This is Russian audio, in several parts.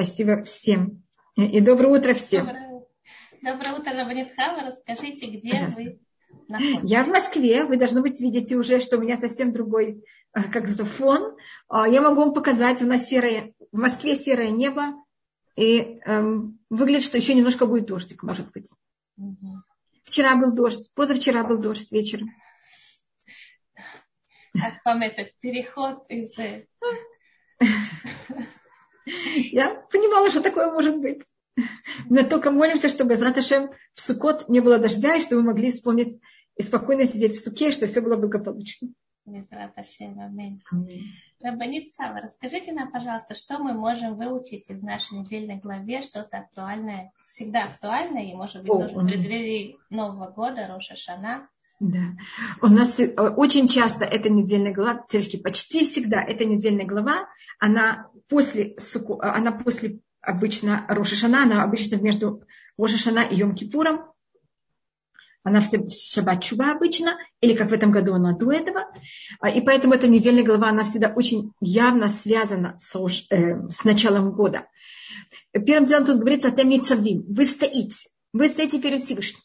Спасибо всем. И доброе утро всем. Доброе, доброе утро, Рабанитхава. Расскажите, где Пожалуйста. вы находитесь? Я в Москве. Вы, должно быть, видите уже, что у меня совсем другой, э, как фон. А, я могу вам показать, у нас серое, в Москве серое небо. И эм, выглядит, что еще немножко будет дождик, может быть. Угу. Вчера был дождь, позавчера был дождь вечером. Как вам этот переход из... Я понимала, что такое может быть. Мы только молимся, чтобы из Раташем в Сукот не было дождя, и чтобы мы могли исполнить и спокойно сидеть в суке, и что все было благополучно. Рабанит Сава, расскажите нам, пожалуйста, что мы можем выучить из нашей недельной главе, что-то актуальное, всегда актуальное, и, может быть, О, тоже в преддверии Нового года, Роша Шана. Да. У нас э, очень часто эта недельная глава, почти всегда эта недельная глава, она после, она после обычно Рошашана, она обычно между Рошашана и Йом-Кипуром. Она в Шаббат обычно, или как в этом году она до этого. А, и поэтому эта недельная глава, она всегда очень явно связана с, э, с началом года. Первым делом тут говорится. Вы стоите. Вы стоите перед Всевышним.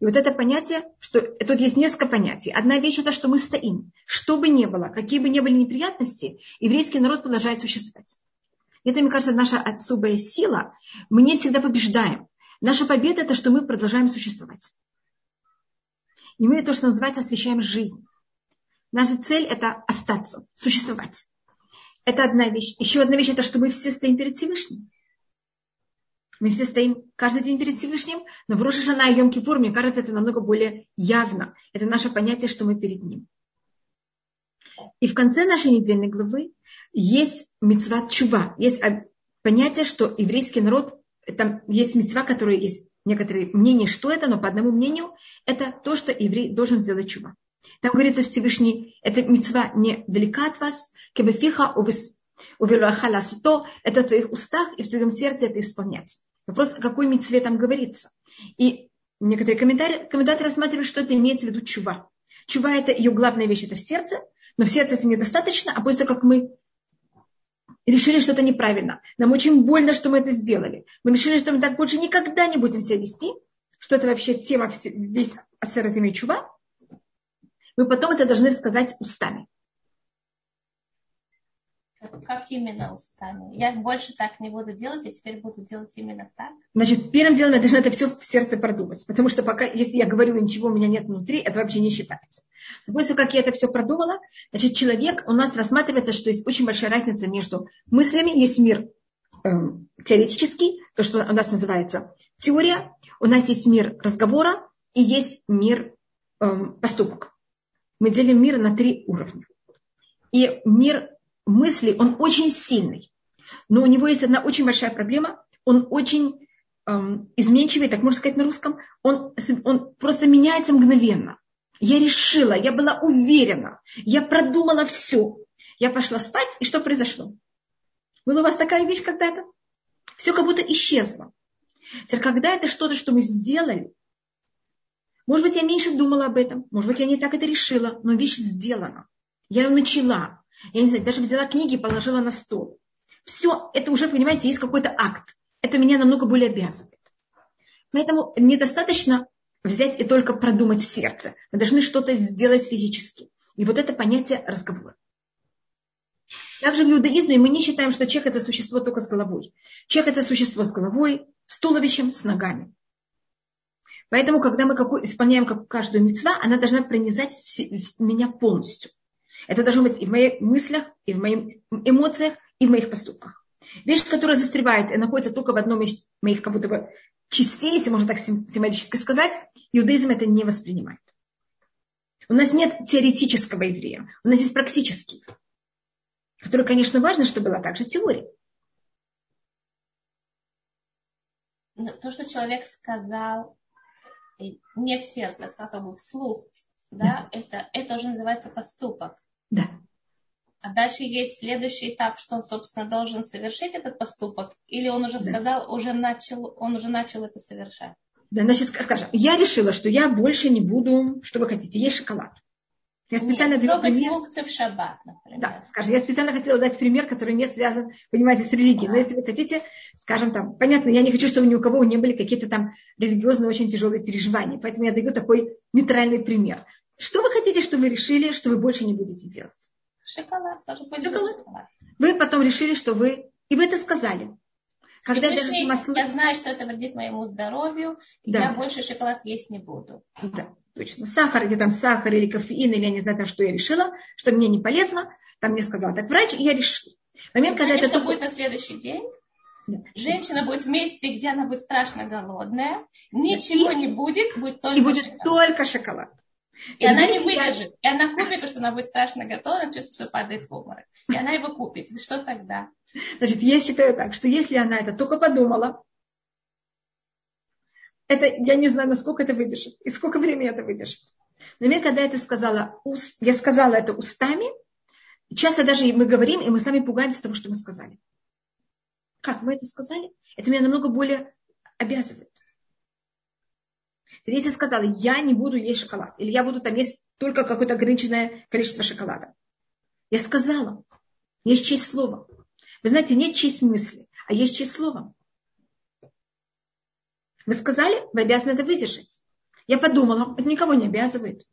И вот это понятие, что тут есть несколько понятий. Одна вещь это, что мы стоим. Что бы ни было, какие бы ни были неприятности, еврейский народ продолжает существовать. Это, мне кажется, наша особая сила. Мы не всегда побеждаем. Наша победа это, что мы продолжаем существовать. И мы то, что называется, освещаем жизнь. Наша цель это остаться, существовать. Это одна вещь. Еще одна вещь это, что мы все стоим перед Всевышним. Мы все стоим каждый день перед Всевышним, но в Роша Шана и Йом Кипур, мне кажется, это намного более явно. Это наше понятие, что мы перед Ним. И в конце нашей недельной главы есть мецва чува. Есть понятие, что еврейский народ, там есть мецва, которая есть некоторые мнения, что это, но по одному мнению, это то, что еврей должен сделать чува. Там говорится Всевышний, эта мецва не далека от вас, кебефиха увелуахаласуто, это в твоих устах и в твоем сердце это исполнять. Вопрос, о какой митцве там говорится. И некоторые комментаторы, рассматривают, что это имеется в виду чува. Чува – это ее главная вещь, это в сердце, но в сердце это недостаточно, а после как мы решили, что это неправильно. Нам очень больно, что мы это сделали. Мы решили, что мы так больше никогда не будем себя вести, что это вообще тема весь асер это чува. Мы потом это должны сказать устами. Как именно устами? Я больше так не буду делать, я теперь буду делать именно так. Значит, первым делом я должна это все в сердце продумать. Потому что пока, если я говорю, ничего у меня нет внутри, это вообще не считается. После как я это все продумала, значит, человек, у нас рассматривается, что есть очень большая разница между мыслями. Есть мир э, теоретический, то, что у нас называется теория. У нас есть мир разговора и есть мир э, поступок. Мы делим мир на три уровня. И мир мысли, он очень сильный. Но у него есть одна очень большая проблема. Он очень эм, изменчивый, так можно сказать на русском. Он, он просто меняется мгновенно. Я решила, я была уверена, я продумала все. Я пошла спать, и что произошло? Была у вас такая вещь когда-то? Все как будто исчезло. Теперь, когда это что-то, что мы сделали, может быть, я меньше думала об этом, может быть, я не так это решила, но вещь сделана. Я ее начала. Я не знаю, даже взяла книги и положила на стол. Все, это уже, понимаете, есть какой-то акт. Это меня намного более обязывает. Поэтому недостаточно взять и только продумать в сердце. Мы должны что-то сделать физически. И вот это понятие разговора. Также в иудаизме мы не считаем, что человек это существо только с головой. Человек это существо с головой, с туловищем, с ногами. Поэтому, когда мы исполняем каждую мецва, она должна пронизать меня полностью. Это должно быть и в моих мыслях, и в моих эмоциях, и в моих поступках. Вещь, которая застревает и находится только в одном из моих как будто бы частей, если можно так символически сказать, иудаизм это не воспринимает. У нас нет теоретического еврея, у нас есть практический, который, конечно, важно, чтобы была также теория. То, что человек сказал не в сердце, а сказал как бы вслух, да, да. Это, это уже называется поступок. А дальше есть следующий этап, что он, собственно, должен совершить этот поступок, или он уже да. сказал, уже начал, он уже начал это совершать. Да, значит, скажем, я решила, что я больше не буду, что вы хотите, есть шоколад. Я специально Нет, даю пример. мукцы в шаббат, например. Да, скажем, я специально хотела дать пример, который не связан, понимаете, с религией. Но если вы хотите, скажем там, понятно, я не хочу, чтобы ни у кого не были какие-то там религиозные очень тяжелые переживания. Поэтому я даю такой нейтральный пример. Что вы хотите, что вы решили, что вы больше не будете делать? Шоколад, тоже шоколад. шоколад. Вы потом решили, что вы... И вы это сказали. Когда даже самослуж... Я знаю, что это вредит моему здоровью, и да. я больше шоколад есть не буду. Да точно, сахар, или там сахар, или кофеин, или я не знаю, там, что я решила, что мне не полезно, там мне сказал так врач, и я решила. Момент, когда это что только... будет на следующий день? Да. Женщина будет в месте, где она будет страшно голодная, ничего и, не будет, будет только и будет шоколад. только шоколад. И, и она не выдержит. И она купит, потому что она будет страшно готова, она чувствует, что падает в обморок. И она его купит. И что тогда? Значит, я считаю так, что если она это только подумала, это, я не знаю, насколько это выдержит и сколько времени это выдержит. Но мне, когда это сказала, я сказала это устами, часто даже мы говорим, и мы сами пугаемся того, что мы сказали. Как мы это сказали? Это меня намного более обязывает. Если сказала, я не буду есть шоколад, или я буду там есть только какое-то ограниченное количество шоколада. Я сказала, есть честь слова. Вы знаете, нет честь мысли, а есть честь слова. Вы сказали, вы обязаны это выдержать. Я подумала, это никого не обязывает.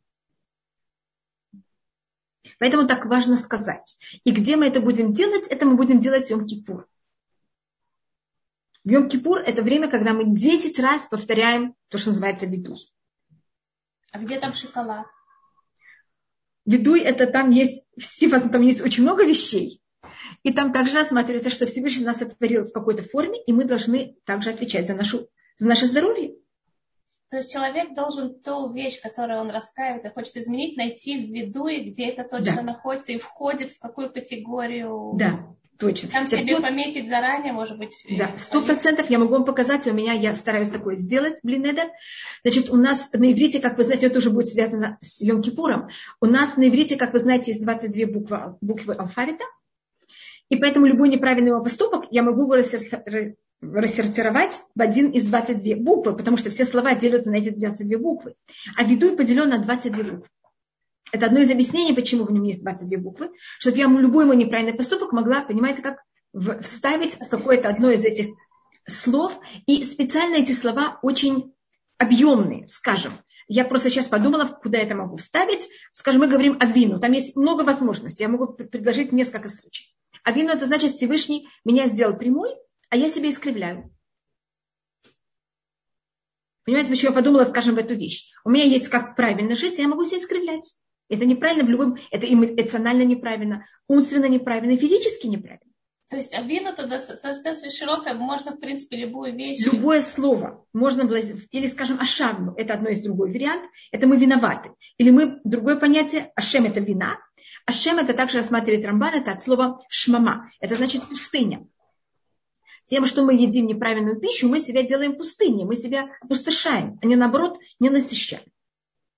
Поэтому так важно сказать. И где мы это будем делать, это мы будем делать в Йом-Кипур. В Йом-Кипур это время, когда мы 10 раз повторяем то, что называется видуй. А где там шоколад? Видуй это там есть, там есть очень много вещей. И там также рассматривается, что Всевышний нас сотворил в какой-то форме, и мы должны также отвечать за нашу за наше здоровье. То есть человек должен ту вещь, которую он раскаивается, хочет изменить, найти в виду, и где это точно да. находится и входит в какую категорию. Да, точно. Там себе тут... пометить заранее, может быть. Да, сто процентов я могу вам показать, у меня я стараюсь такое сделать, блин, это. Значит, у нас на иврите, как вы знаете, это уже будет связано с Йом Кипуром. У нас на иврите, как вы знаете, есть 22 буквы, буквы алфавита. И поэтому любой неправильный его поступок я могу его рассортировать в один из 22 буквы, потому что все слова делятся на эти 22 буквы. А ведуй поделен на 22 буквы. Это одно из объяснений, почему в нем есть 22 буквы, чтобы я любой мой неправильный поступок могла, понимаете, как вставить какое-то одно из этих слов. И специально эти слова очень объемные, скажем. Я просто сейчас подумала, куда это могу вставить. Скажем, мы говорим о вину. Там есть много возможностей. Я могу предложить несколько случаев. А вину это значит Всевышний меня сделал прямой, а я себя искривляю. Понимаете, почему я подумала, скажем, в эту вещь? У меня есть как правильно жить, я могу себя искривлять. Это неправильно в любом... Это эмоционально неправильно, умственно неправильно, физически неправильно. То есть обвина туда достаточно широкая, можно, в принципе, любую вещь. Любое слово можно влазить. Или, скажем, ашагну, это одно из другой вариант, это мы виноваты. Или мы, другое понятие, ашем это вина. Ашем это также рассматривает Рамбан, это от слова шмама. Это значит пустыня. Тем, что мы едим неправильную пищу, мы себя делаем пустыней, мы себя опустошаем, а не наоборот не насыщаем.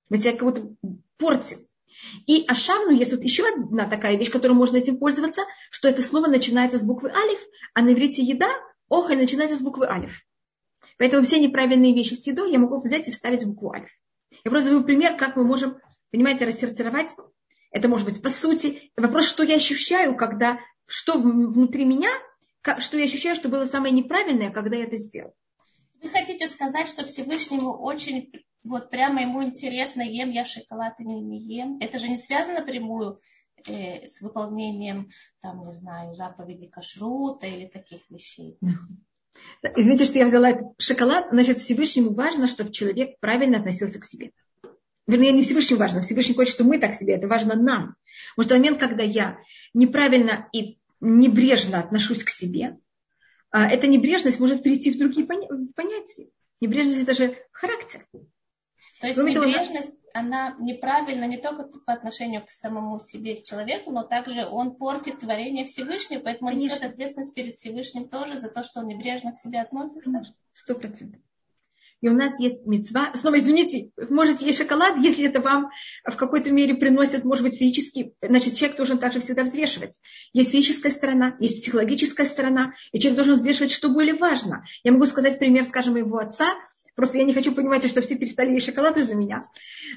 Мы себя как будто портим. И ашавну есть вот еще одна такая вещь, которой можно этим пользоваться, что это слово начинается с буквы алиф, а на иврите еда, охоль начинается с буквы алиф. Поэтому все неправильные вещи с едой я могу взять и вставить букву алиф. Я просто даю пример, как мы можем, понимаете, рассортировать. Это может быть по сути. Вопрос, что я ощущаю, когда, что внутри меня что я ощущаю, что было самое неправильное, когда я это сделал. Вы хотите сказать, что Всевышнему очень, вот прямо ему интересно, ем я шоколад или не ем? Это же не связано напрямую э, с выполнением, там, не знаю, заповеди кашрута или таких вещей. Извините, что я взяла этот шоколад. Значит, Всевышнему важно, чтобы человек правильно относился к себе. Вернее, не Всевышнему важно. Всевышний хочет, чтобы мы так себе. Это важно нам. Потому что момент, когда я неправильно и небрежно отношусь к себе, а эта небрежность может перейти в другие понятия. Небрежность – это же характер. То есть Кроме небрежность, того, она неправильна не только по отношению к самому себе, к человеку, но также он портит творение Всевышнего, поэтому Конечно. он несет ответственность перед Всевышним тоже за то, что он небрежно к себе относится. Сто процентов. И у нас есть мецва. Снова извините, можете есть шоколад, если это вам в какой-то мере приносит, может быть, физически. Значит, человек должен также всегда взвешивать. Есть физическая сторона, есть психологическая сторона, и человек должен взвешивать, что более важно. Я могу сказать пример, скажем, моего отца. Просто я не хочу понимать, что все перестали есть шоколад из-за меня.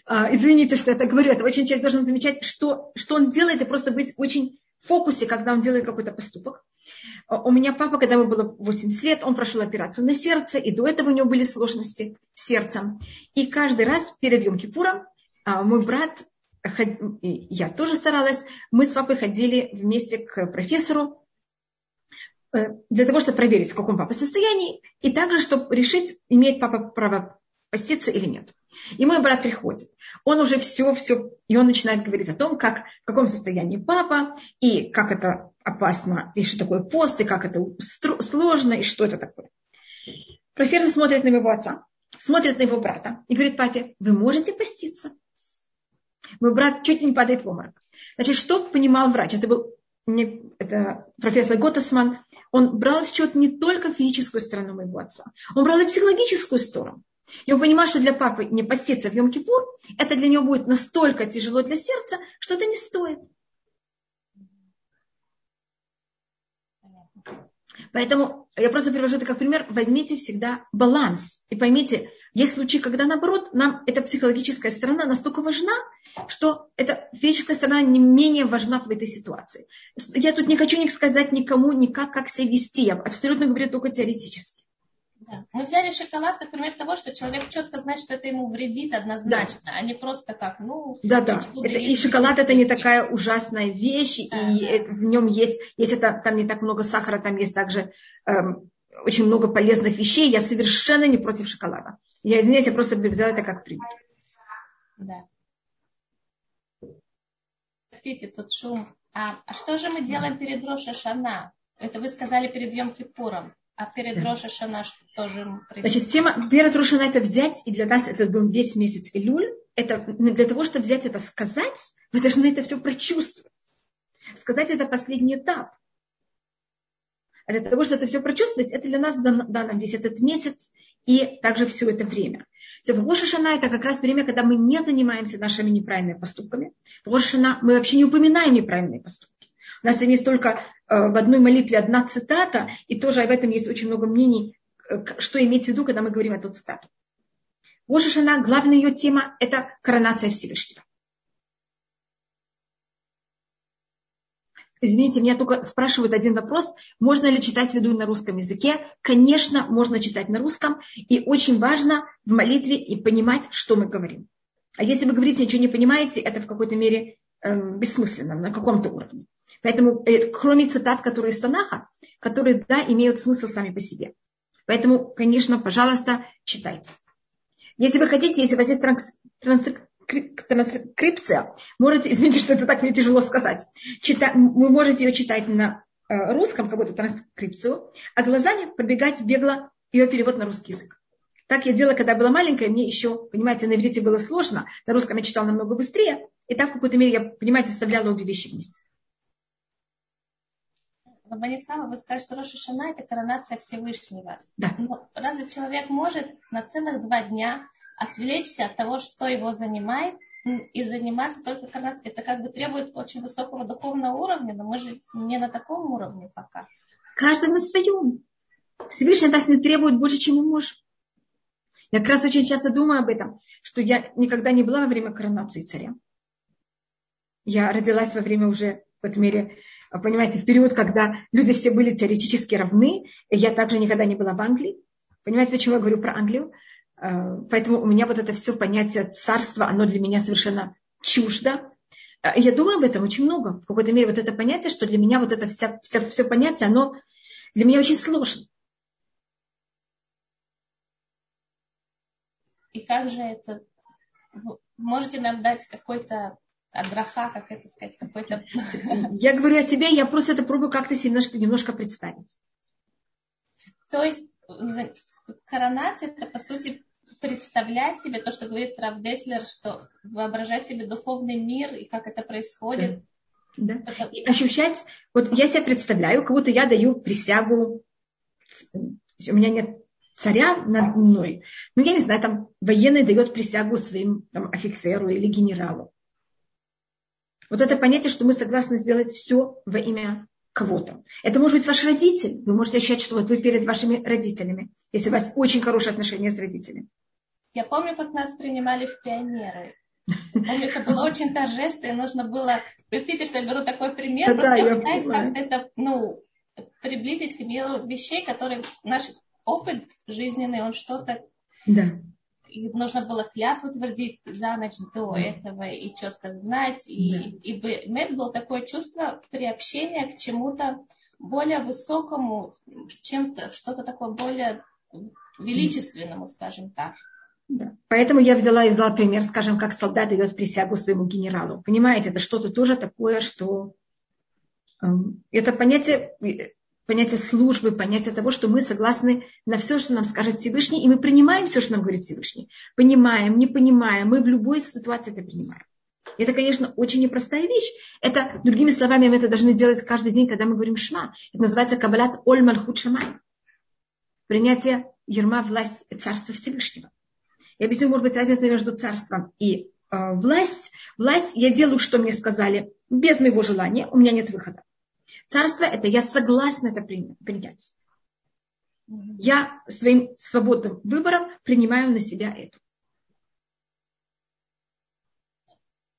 А, извините, что я так говорю. Это очень человек должен замечать, что, что он делает, и просто быть очень в фокусе, когда он делает какой-то поступок. А, у меня папа, когда ему было 80 лет, он прошел операцию на сердце, и до этого у него были сложности с сердцем. И каждый раз перед Йом-Кипуром а, мой брат, я тоже старалась, мы с папой ходили вместе к профессору, для того, чтобы проверить, в каком папа состоянии, и также, чтобы решить, имеет папа право поститься или нет. И мой брат приходит. Он уже все, все, и он начинает говорить о том, как, в каком состоянии папа, и как это опасно, и что такое пост, и как это сложно, и что это такое. Профессор смотрит на моего отца, смотрит на его брата и говорит папе, вы можете поститься? Мой брат чуть не падает в обморок. Значит, что понимал врач? Это был не, это профессор Готесман, он брал в счет не только физическую сторону моего отца, он брал и психологическую сторону. И он понимал, что для папы не поститься в Йом-Кипур, это для него будет настолько тяжело для сердца, что это не стоит. Поэтому я просто привожу это как пример. Возьмите всегда баланс. И поймите, есть случаи, когда наоборот, нам эта психологическая сторона настолько важна, что эта физическая сторона не менее важна в этой ситуации. Я тут не хочу не сказать никому никак, как себя вести. Я абсолютно говорю только теоретически. Да. Мы взяли шоколад как пример того, что человек четко знает, что это ему вредит однозначно, да. а не просто как, ну... Да, да. Это, и шоколад это не такая ужасная вещь, да, и да. в нем есть, есть это, там не так много сахара, там есть также эм, очень много полезных вещей. Я совершенно не против шоколада. Я, извиняюсь, я просто взяла это как пример. Да. Простите, тут шум. А, а что же мы делаем перед Роша Шана? Это вы сказали перед Йом Кипуром. А перед Роша Шана что же происходит? Значит, тема перед Рошана это взять, и для нас это был весь месяц Илюль. Это для того, чтобы взять это сказать, вы должны это все прочувствовать. Сказать это последний этап. А для того, чтобы это все прочувствовать, это для нас дан, дан весь этот месяц и также все это время. В Рошашана это как раз время, когда мы не занимаемся нашими неправильными поступками. В Рошашана мы вообще не упоминаем неправильные поступки. У нас есть только э, в одной молитве одна цитата, и тоже об этом есть очень много мнений, э, что иметь в виду, когда мы говорим эту цитату. Рошашана, главная ее тема – это коронация Всевышнего. Извините, меня только спрашивают один вопрос. Можно ли читать веду на русском языке? Конечно, можно читать на русском. И очень важно в молитве и понимать, что мы говорим. А если вы говорите, ничего не понимаете, это в какой-то мере э, бессмысленно, на каком-то уровне. Поэтому, э, кроме цитат, которые из Танаха, которые, да, имеют смысл сами по себе. Поэтому, конечно, пожалуйста, читайте. Если вы хотите, если у вас есть транс, транс, транскрипция, можете, извините, что это так мне тяжело сказать, чита, вы можете ее читать на э, русском, какую-то транскрипцию, а глазами пробегать бегло ее перевод на русский язык. Так я делала, когда была маленькая, мне еще, понимаете, на иврите было сложно, на русском я читала намного быстрее, и так в какой-то мере я, понимаете, составляла обе вещи вместе. Рабаницама, вы скажете, что Роша Шана – это коронация Всевышнего. Да. Но разве человек может на целых два дня отвлечься от того, что его занимает, и заниматься только коронацией. Это как бы требует очень высокого духовного уровня, но мы же не на таком уровне пока. Каждый на своем. Всевышний нас не требует больше, чем мы можем. Я как раз очень часто думаю об этом, что я никогда не была во время коронации царя. Я родилась во время уже, в этом мире, понимаете, в период, когда люди все были теоретически равны. И я также никогда не была в Англии. Понимаете, почему я говорю про Англию? Э, поэтому у меня вот это все понятие царства, оно для меня совершенно чуждо. Э, я думаю об этом очень много. В какой-то мере вот это понятие, что для меня вот это вся, вся, все понятие, оно для меня очень сложно. И как же это? Можете нам дать какой-то адраха, как это сказать, какой-то... Я говорю о себе, я просто это пробую как-то немножко, немножко представить. То есть коронация это по сути представлять себе то, что говорит Рав Деслер, что воображать себе духовный мир и как это происходит. Да. да. И ощущать, вот я себе представляю, как будто я даю присягу, у меня нет царя над мной, ну я не знаю, там военный дает присягу своим там, офицеру или генералу. Вот это понятие, что мы согласны сделать все во имя кого-то. Это может быть ваш родитель. Вы можете ощущать, что вот вы перед вашими родителями, если у вас очень хорошие отношения с родителями. Я помню, как нас принимали в пионеры. Помню, это было очень торжественно, и нужно было... Простите, что я беру такой пример, да, просто я пытаюсь как-то это, ну, приблизить к миру вещей, которые наш опыт жизненный, он что-то... Да. И нужно было клятву твердить за ночь до да. этого и четко знать. И, да. и мед было такое чувство приобщения к чему-то более высокому, чем-то, что-то такое более величественному, скажем так. Да. Поэтому я взяла и дала пример, скажем, как солдат дает присягу своему генералу. Понимаете, это что-то тоже такое, что эм, это понятие понятие службы, понятие того, что мы согласны на все, что нам скажет Всевышний, и мы принимаем все, что нам говорит Всевышний. Понимаем, не понимаем, мы в любой ситуации это принимаем. Это, конечно, очень непростая вещь. Это, другими словами, мы это должны делать каждый день, когда мы говорим шма. Это называется кабалат ольман худшамай. Принятие ерма власть Царства Всевышнего. Я объясню, может быть, разницу между царством и э, власть. Власть я делаю, что мне сказали, без моего желания, у меня нет выхода. Царство – это я согласна это принять. Я своим свободным выбором принимаю на себя это.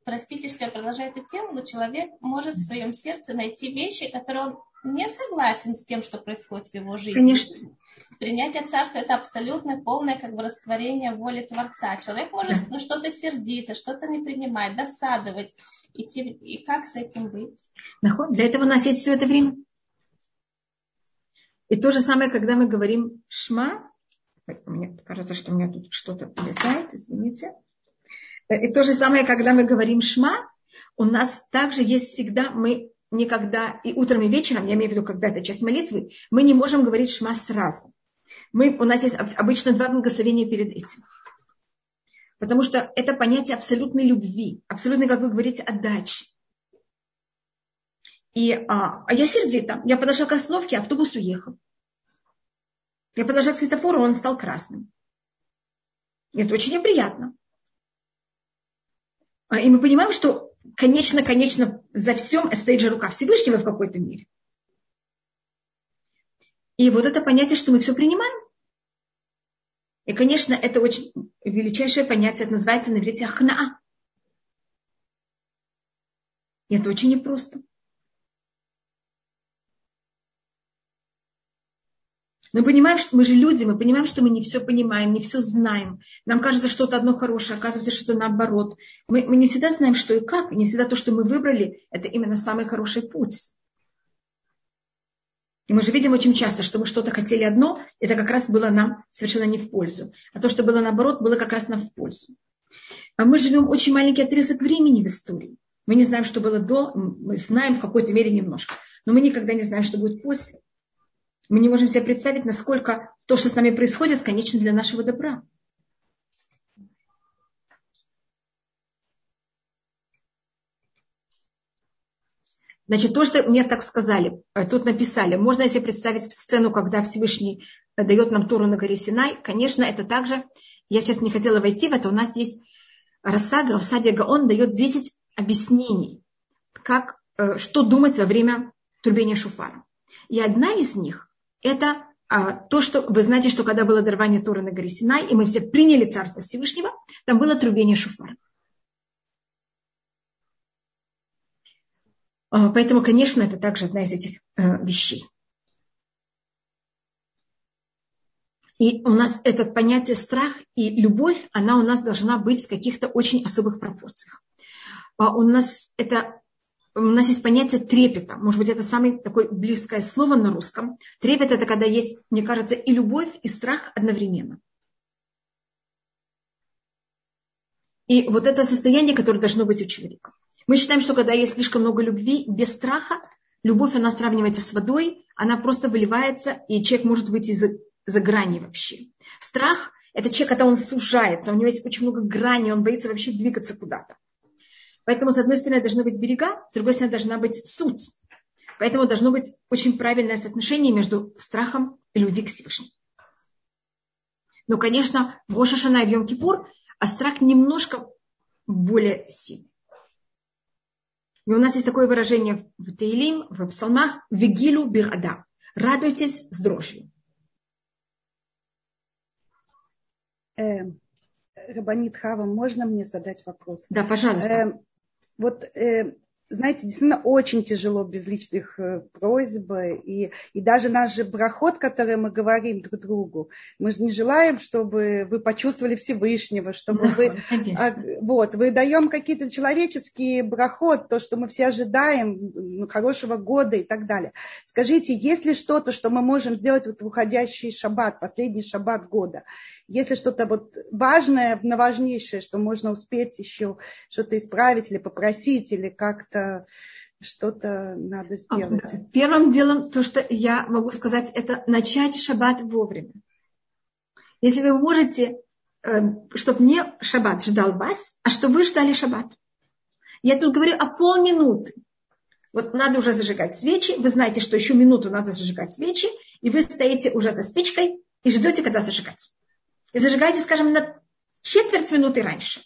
Простите, что я продолжаю эту тему, но человек может в своем сердце найти вещи, которые он не согласен с тем, что происходит в его жизни. Конечно. Принятие царства – это абсолютно полное как бы растворение воли Творца. Человек может на что-то сердиться, что-то не принимать, досадовать. И, и как с этим быть? Для этого у нас есть все это время. И то же самое, когда мы говорим шма, мне кажется, что у меня тут что-то листает, извините. И то же самое, когда мы говорим шма, у нас также есть всегда, мы никогда, и утром, и вечером, я имею в виду, когда это часть молитвы, мы не можем говорить шма сразу. Мы, у нас есть обычно два благословения перед этим. Потому что это понятие абсолютной любви, абсолютной, как вы говорите, отдачи. И, а, а я сердита. Я подошла к остановке, автобус уехал. Я подошла к светофору, он стал красным. Это очень неприятно. А, и мы понимаем, что конечно, конечно, за всем стоит же рука Всевышнего в какой-то мере. И вот это понятие, что мы все принимаем. И, конечно, это очень величайшее понятие, это называется на иврите ахнаа. И это очень непросто. Мы понимаем, что мы же люди, мы понимаем, что мы не все понимаем, не все знаем. Нам кажется что-то одно хорошее, оказывается, что-то наоборот. Мы, мы не всегда знаем, что и как, не всегда то, что мы выбрали, это именно самый хороший путь. И мы же видим очень часто, что мы что-то хотели одно, это как раз было нам совершенно не в пользу. А то, что было наоборот, было как раз нам в пользу. А мы живем очень маленький отрезок времени в истории. Мы не знаем, что было до, мы знаем в какой-то мере немножко, но мы никогда не знаем, что будет после. Мы не можем себе представить, насколько то, что с нами происходит, конечно для нашего добра. Значит, то, что мне так сказали, э, тут написали, можно себе представить сцену, когда Всевышний дает нам Туру на горе Синай. Конечно, это также, я сейчас не хотела войти в это, у нас есть Рассага, Рассадия Гаон дает 10 объяснений, как, э, что думать во время трубения шуфара. И одна из них это а, то, что вы знаете, что когда было дарование Торы на горе Синай, и мы все приняли Царство Всевышнего, там было трубение шуфара. А, поэтому, конечно, это также одна из этих э, вещей. И у нас это понятие страх и любовь, она у нас должна быть в каких-то очень особых пропорциях. А у нас это у нас есть понятие трепета. Может быть, это самое такое близкое слово на русском. Трепет – это когда есть, мне кажется, и любовь, и страх одновременно. И вот это состояние, которое должно быть у человека. Мы считаем, что когда есть слишком много любви, без страха, любовь, она сравнивается с водой, она просто выливается, и человек может выйти за, за грани вообще. Страх – это человек, когда он сужается, у него есть очень много граней, он боится вообще двигаться куда-то. Поэтому, с одной стороны, должны быть берега, с другой стороны, должна быть суть. Поэтому должно быть очень правильное соотношение между страхом и любви к Всевышнему. Но, конечно, в Рошашана и в Йом-Кипур а страх немножко более сильный. И у нас есть такое выражение в Тейлим, в псалмах, «Вегилу бирада». Радуйтесь с дрожью. Э, Рабанит Хава, можно мне задать вопрос? Да, пожалуйста. Э, вот э, знаете, действительно очень тяжело без личных э, просьб. И, и даже наш же брахот, который мы говорим друг другу, мы же не желаем, чтобы вы почувствовали Всевышнего, чтобы да, вы... А, вот, вы даем какие-то человеческие брахот, то, что мы все ожидаем, хорошего года и так далее. Скажите, есть ли что-то, что мы можем сделать вот в уходящий шаббат, последний шаббат года? Есть ли что-то вот важное, важнейшее, что можно успеть еще что-то исправить или попросить, или как-то что-то надо сделать. Первым делом, то, что я могу сказать, это начать шаббат вовремя. Если вы можете, эм, чтобы не шаббат ждал вас, а чтобы вы ждали шаббат. Я тут говорю о полминуты. Вот надо уже зажигать свечи, вы знаете, что еще минуту надо зажигать свечи, и вы стоите уже за спичкой и ждете, когда зажигать. И зажигаете, скажем, на четверть минуты раньше.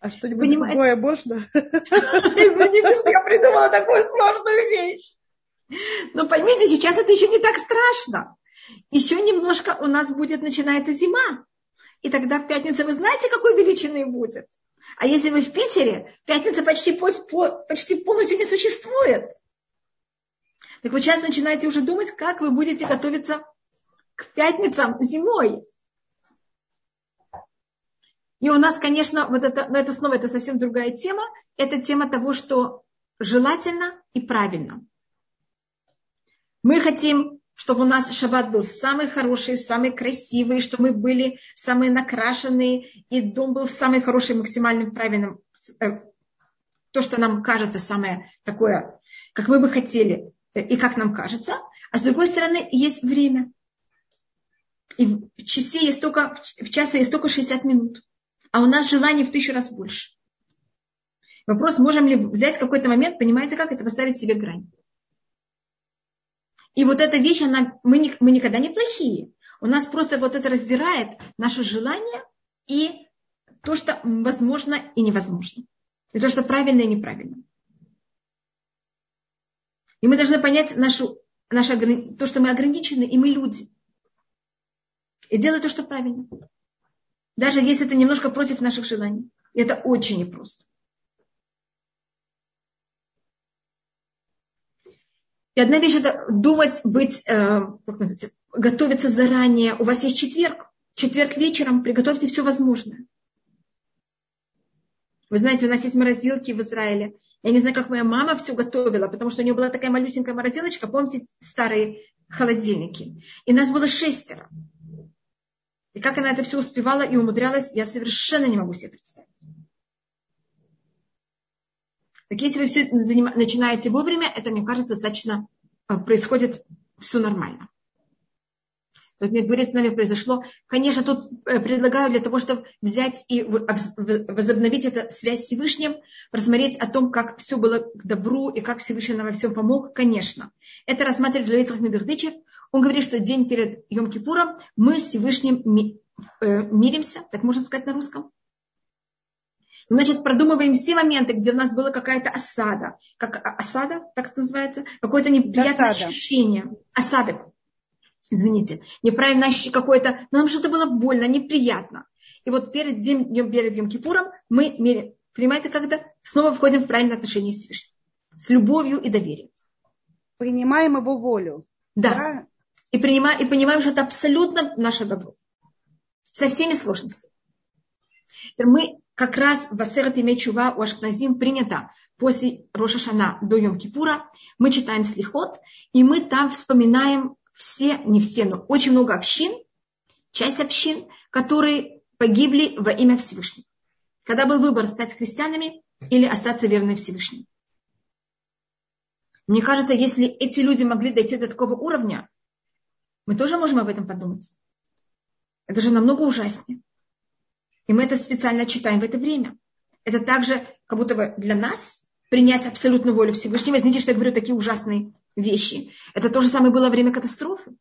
А что-нибудь Понимаете? другое можно? Извините, что я придумала такую сложную вещь. Но поймите, сейчас это еще не так страшно. Еще немножко у нас будет, начинается зима. И тогда в пятницу вы знаете, какой величины будет. А если вы в Питере, пятница почти, почти полностью не существует. Так вы сейчас начинаете уже думать, как вы будете готовиться к пятницам зимой. И у нас, конечно, вот это, но это снова это совсем другая тема. Это тема того, что желательно и правильно. Мы хотим, чтобы у нас шаббат был самый хороший, самый красивый, чтобы мы были самые накрашенные, и дом был в самый хороший, максимально правильном, э, то, что нам кажется самое такое, как мы бы хотели, э, и как нам кажется. А с другой стороны, есть время. И в часе есть только, в часе есть только 60 минут а у нас желаний в тысячу раз больше. Вопрос, можем ли взять какой-то момент, понимаете, как это поставить себе грань. И вот эта вещь, она, мы, не, мы никогда не плохие. У нас просто вот это раздирает наше желание и то, что возможно и невозможно. И то, что правильно и неправильно. И мы должны понять нашу, наше, то, что мы ограничены, и мы люди. И делать то, что правильно даже если это немножко против наших желаний. Это очень непросто. И одна вещь это думать, быть, э, как называется, готовиться заранее. У вас есть четверг. Четверг вечером приготовьте все возможное. Вы знаете, у нас есть морозилки в Израиле. Я не знаю, как моя мама все готовила, потому что у нее была такая малюсенькая морозилочка, помните, старые холодильники. И нас было шестеро. И как она это все успевала и умудрялась, я совершенно не могу себе представить. Так если вы все начинаете вовремя, это, мне кажется, достаточно а, происходит все нормально. Вот мне говорит, с нами произошло. Конечно, тут э, предлагаю для того, чтобы взять и возобновить эту связь с Всевышним, рассмотреть о том, как все было к добру и как Всевышний нам во всем помог, конечно. Это рассматривает для Ицхак. Он говорит, что день перед Йом-Кипуром мы с Всевышним э, миримся, так можно сказать на русском. Значит, продумываем все моменты, где у нас была какая-то осада. Как осада, так это называется? Какое-то неприятное осада. ощущение. Осадок. Извините. Неправильное ощущение какое-то. Но нам что-то было больно, неприятно. И вот перед, днем, перед Йом-Кипуром мы меряем. Понимаете, когда снова входим в правильное отношение с Всевышним. С любовью и доверием. Принимаем его волю. Да. да? И, принимаем, и понимаем, что это абсолютно наше добро. Со всеми сложностями. Мы как раз в Асерат Чува у Ашкназим принято после Рошашана до Йом-Кипура, мы читаем Слихот, и мы там вспоминаем все, не все, но очень много общин, часть общин, которые погибли во имя Всевышнего. Когда был выбор стать христианами или остаться верными Всевышнему. Мне кажется, если эти люди могли дойти до такого уровня, мы тоже можем об этом подумать. Это же намного ужаснее. И мы это специально читаем в это время. Это также как будто бы для нас принять абсолютную волю Всевышнего. Извините, что я говорю такие ужасные вещи. Это то же самое было время катастрофы.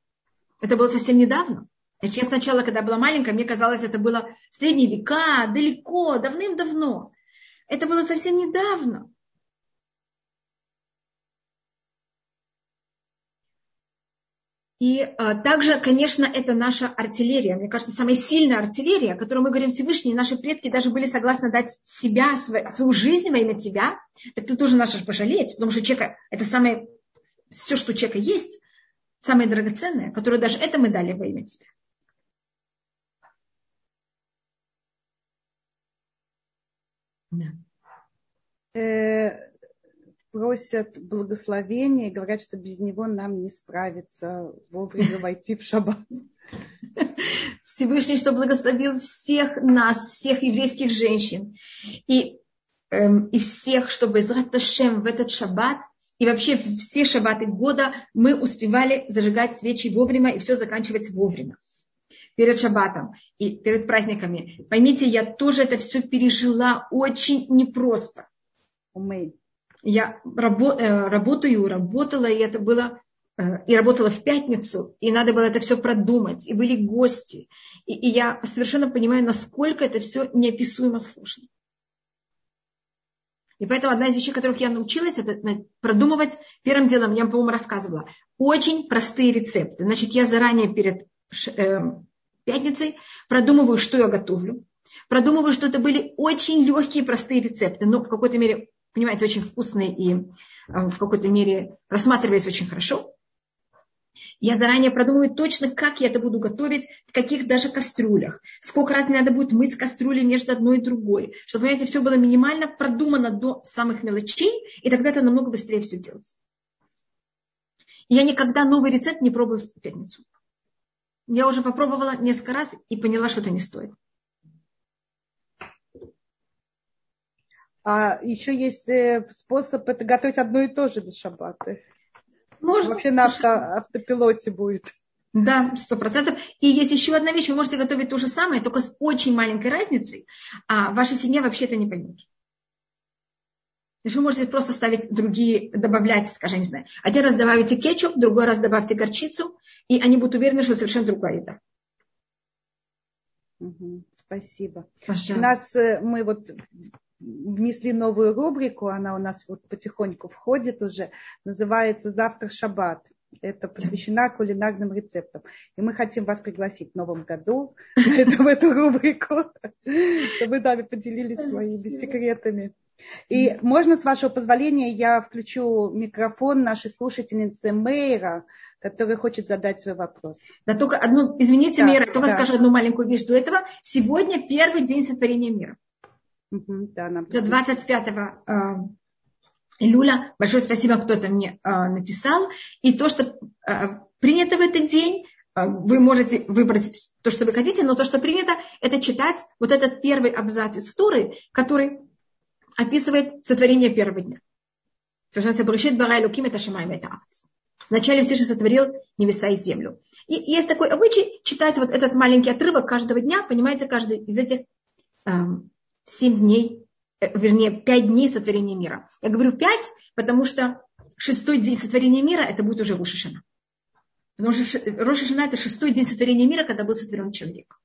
Это было совсем недавно. Я сначала, когда была маленькая, мне казалось, это было в средние века, далеко, давным-давно. Это было совсем недавно. И а, также, конечно, это наша артиллерия. Мне кажется, самая сильная артиллерия, о которой мы говорим Всевышний, наши предки даже были согласны дать себя, свою жизнь во имя тебя. Так ты тоже наш пожалеть, потому что человека, это самое, все, что у человека есть, самое драгоценное, которое даже это мы дали во имя тебя. Да. Просят благословения и говорят, что без него нам не справиться вовремя войти в шаббат. Всевышний, что благословил всех нас, всех еврейских женщин и, эм, и всех, чтобы из в этот шаббат и вообще все шаббаты года мы успевали зажигать свечи вовремя и все заканчивать вовремя перед шаббатом и перед праздниками. Поймите, я тоже это все пережила очень непросто. Умей я э, работаю, работала, и это было, э, и работала в пятницу, и надо было это все продумать, и были гости. И, и я совершенно понимаю, насколько это все неописуемо сложно. И поэтому одна из вещей, которых я научилась, это продумывать. Первым делом, я вам, по-моему, рассказывала, очень простые рецепты. Значит, я заранее перед э, пятницей продумываю, что я готовлю. Продумываю, что это были очень легкие, простые рецепты, но в какой-то мере понимаете, очень вкусный и э, в какой-то мере рассматривается очень хорошо. Я заранее продумываю точно, как я это буду готовить, в каких даже кастрюлях, сколько раз мне надо будет мыть кастрюли между одной и другой, чтобы, понимаете, все было минимально продумано до самых мелочей, и тогда это намного быстрее все делать. Я никогда новый рецепт не пробую в пятницу. Я уже попробовала несколько раз и поняла, что это не стоит. А еще есть э, способ это готовить одно и то же без шаббата. Можно. Вообще на авто, автопилоте будет. Да, сто процентов. И есть еще одна вещь, вы можете готовить то же самое, только с очень маленькой разницей, а ваша семья вообще это не поймет. То есть вы можете просто ставить другие, добавлять, скажем, не знаю, один раз добавите кетчуп, другой раз добавьте горчицу, и они будут уверены, что совершенно другая еда. Угу, спасибо. Пожалуйста. У нас э, мы вот внесли новую рубрику, она у нас вот потихоньку входит уже, называется «Завтра шаббат». Это посвящена кулинарным рецептам. И мы хотим вас пригласить в новом году в эту рубрику, чтобы вы нами поделились своими секретами. И можно, с вашего позволения, я включу микрофон нашей слушательницы Мейра, которая хочет задать свой вопрос. Да, только одну, извините, да, Мейра, только да. скажу одну маленькую вещь до этого. Сегодня первый день сотворения мира. Угу, да, нам До 25 июля. Большое спасибо, кто это мне а, написал. И то, что а, принято в этот день, а, вы можете выбрать то, что вы хотите, но то, что принято, это читать вот этот первый абзац из Туры, который описывает сотворение первого дня. Вначале Всевышний сотворил небеса и землю. И есть такой обычай читать вот этот маленький отрывок каждого дня, понимаете, каждый из этих семь дней, э, вернее, пять дней сотворения мира. Я говорю пять, потому что шестой день сотворения мира это будет уже Рошишана. Потому что Рошишана это шестой день сотворения мира, когда был сотворен человек.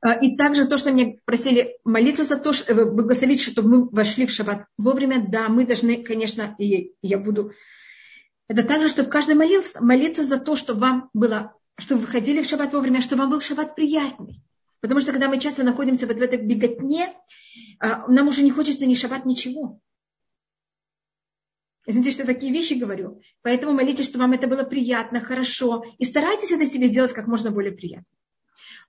А, и также то, что мне просили молиться за то, э, благословить, чтобы мы вошли в шаббат вовремя. Да, мы должны, конечно, и я буду... Это также, чтобы каждый молился, молиться за то, чтобы вам было, чтобы вы ходили в шаббат вовремя, чтобы вам был шаббат приятный. Потому что когда мы часто находимся вот в этой беготне, а, нам уже не хочется ни шаббат, ничего. Извините, что такие вещи говорю. Поэтому молитесь, чтобы вам это было приятно, хорошо. И старайтесь это себе сделать как можно более приятно.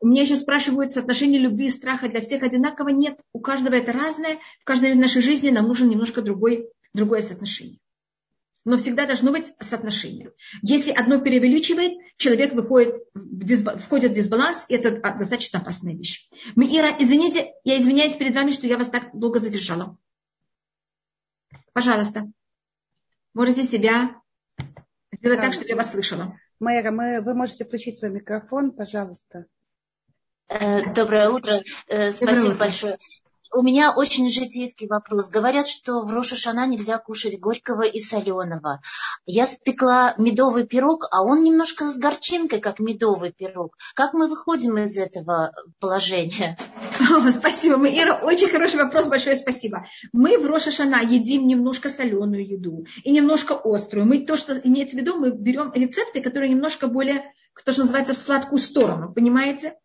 У меня еще спрашивают, соотношение любви и страха для всех одинаково. Нет, у каждого это разное. В каждой нашей жизни нам нужно немножко другой, другое соотношение но всегда должно быть соотношение. Если одно преувеличивает, человек выходит, входит в дисбаланс, и это достаточно опасная вещь. Мира, извините, я извиняюсь перед вами, что я вас так долго задержала. Пожалуйста, можете себя сделать так, чтобы я вас слышала. Майра, мы, вы можете включить свой микрофон, пожалуйста. Э, доброе утро. Э, спасибо Доброе утро. большое. У меня очень житейский вопрос. Говорят, что в Рошашана нельзя кушать горького и соленого. Я спекла медовый пирог, а он немножко с горчинкой, как медовый пирог. Как мы выходим из этого положения? Спасибо, мы, Ира, очень хороший вопрос, большое спасибо. Мы в Рошашана едим немножко соленую еду и немножко острую. Мы то, что имеется в виду, мы берем рецепты, которые немножко более, то, что называется, в сладкую сторону, понимаете?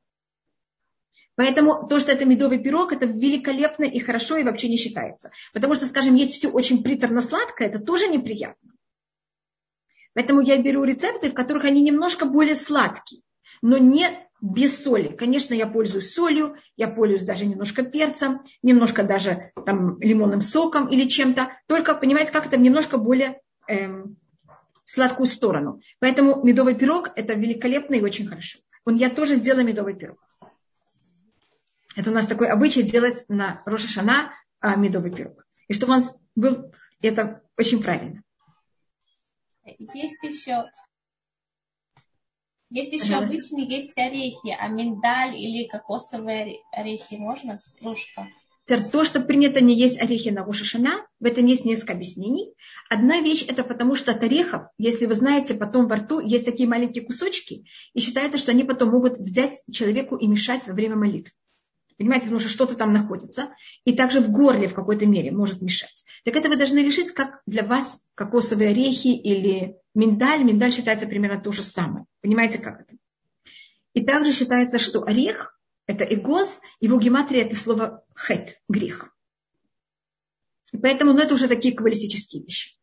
Поэтому то, что это медовый пирог, это великолепно и хорошо и вообще не считается. Потому что, скажем, есть все очень приторно-сладкое, это тоже неприятно. Поэтому я беру рецепты, в которых они немножко более сладкие, но не без соли. Конечно, я пользуюсь солью, я пользуюсь даже немножко перцем, немножко даже там, лимонным соком или чем-то. Только, понимаете, как это немножко более эм, сладкую сторону. Поэтому медовый пирог – это великолепно и очень хорошо. Он, я тоже сделала медовый пирог. Это у нас такой обычай делать на Рошашана а, медовый пирог. И чтобы он был, это очень правильно. Есть еще, есть еще ага. обычные, есть орехи, а миндаль или кокосовые орехи можно? Стружка. То, что принято не есть орехи на Рошашана, в этом есть несколько объяснений. Одна вещь это потому, что от орехов, если вы знаете, потом во рту есть такие маленькие кусочки, и считается, что они потом могут взять человеку и мешать во время молитвы. Понимаете, потому что что-то там находится. И также в горле в какой-то мере может мешать. Так это вы должны решить, как для вас кокосовые орехи или миндаль. Миндаль считается примерно то же самое. Понимаете, как это? И также считается, что орех – это эгоз, его гематрия – это слово хет, грех. И поэтому, ну, это уже такие каббалистические вещи.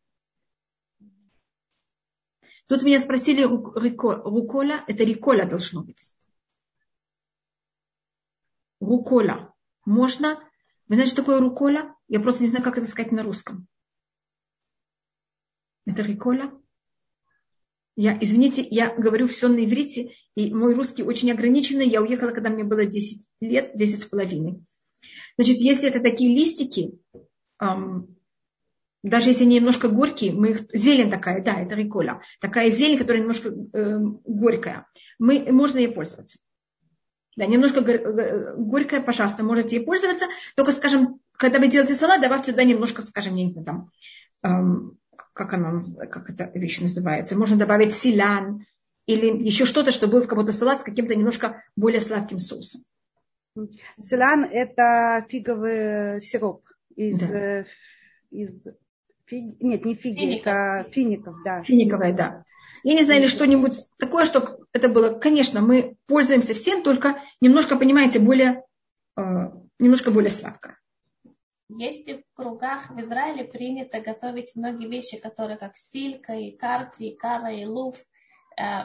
Тут меня спросили, рукола, это рикола должно быть рукола. Можно? Вы знаете, что такое рукола? Я просто не знаю, как это сказать на русском. Это рикола? Я, извините, я говорю все на иврите, и мой русский очень ограниченный. Я уехала, когда мне было 10 лет, 10 с половиной. Значит, если это такие листики, эм, даже если они немножко горькие, мы их, зелень такая, да, это рикола, такая зелень, которая немножко э, горькая, мы, можно ей пользоваться. Да, немножко горькое, пожалуйста, можете ей пользоваться. Только, скажем, когда вы делаете салат, добавьте туда немножко, скажем, я не знаю, там, эм, как, она, как эта вещь называется. Можно добавить силян или еще что-то, чтобы был в какой-то салат с каким-то немножко более сладким соусом. Силан – это фиговый сироп из, да. Э, из фиг, нет, не фиги, фиников. это фиников, да. Финиковая, да. Я не знаю, или что-нибудь такое, что это было. Конечно, мы пользуемся всем, только немножко, понимаете, более, э, немножко более сладко. Есть в кругах в Израиле принято готовить многие вещи, которые как силька, и карти, и кара, и луф. Э,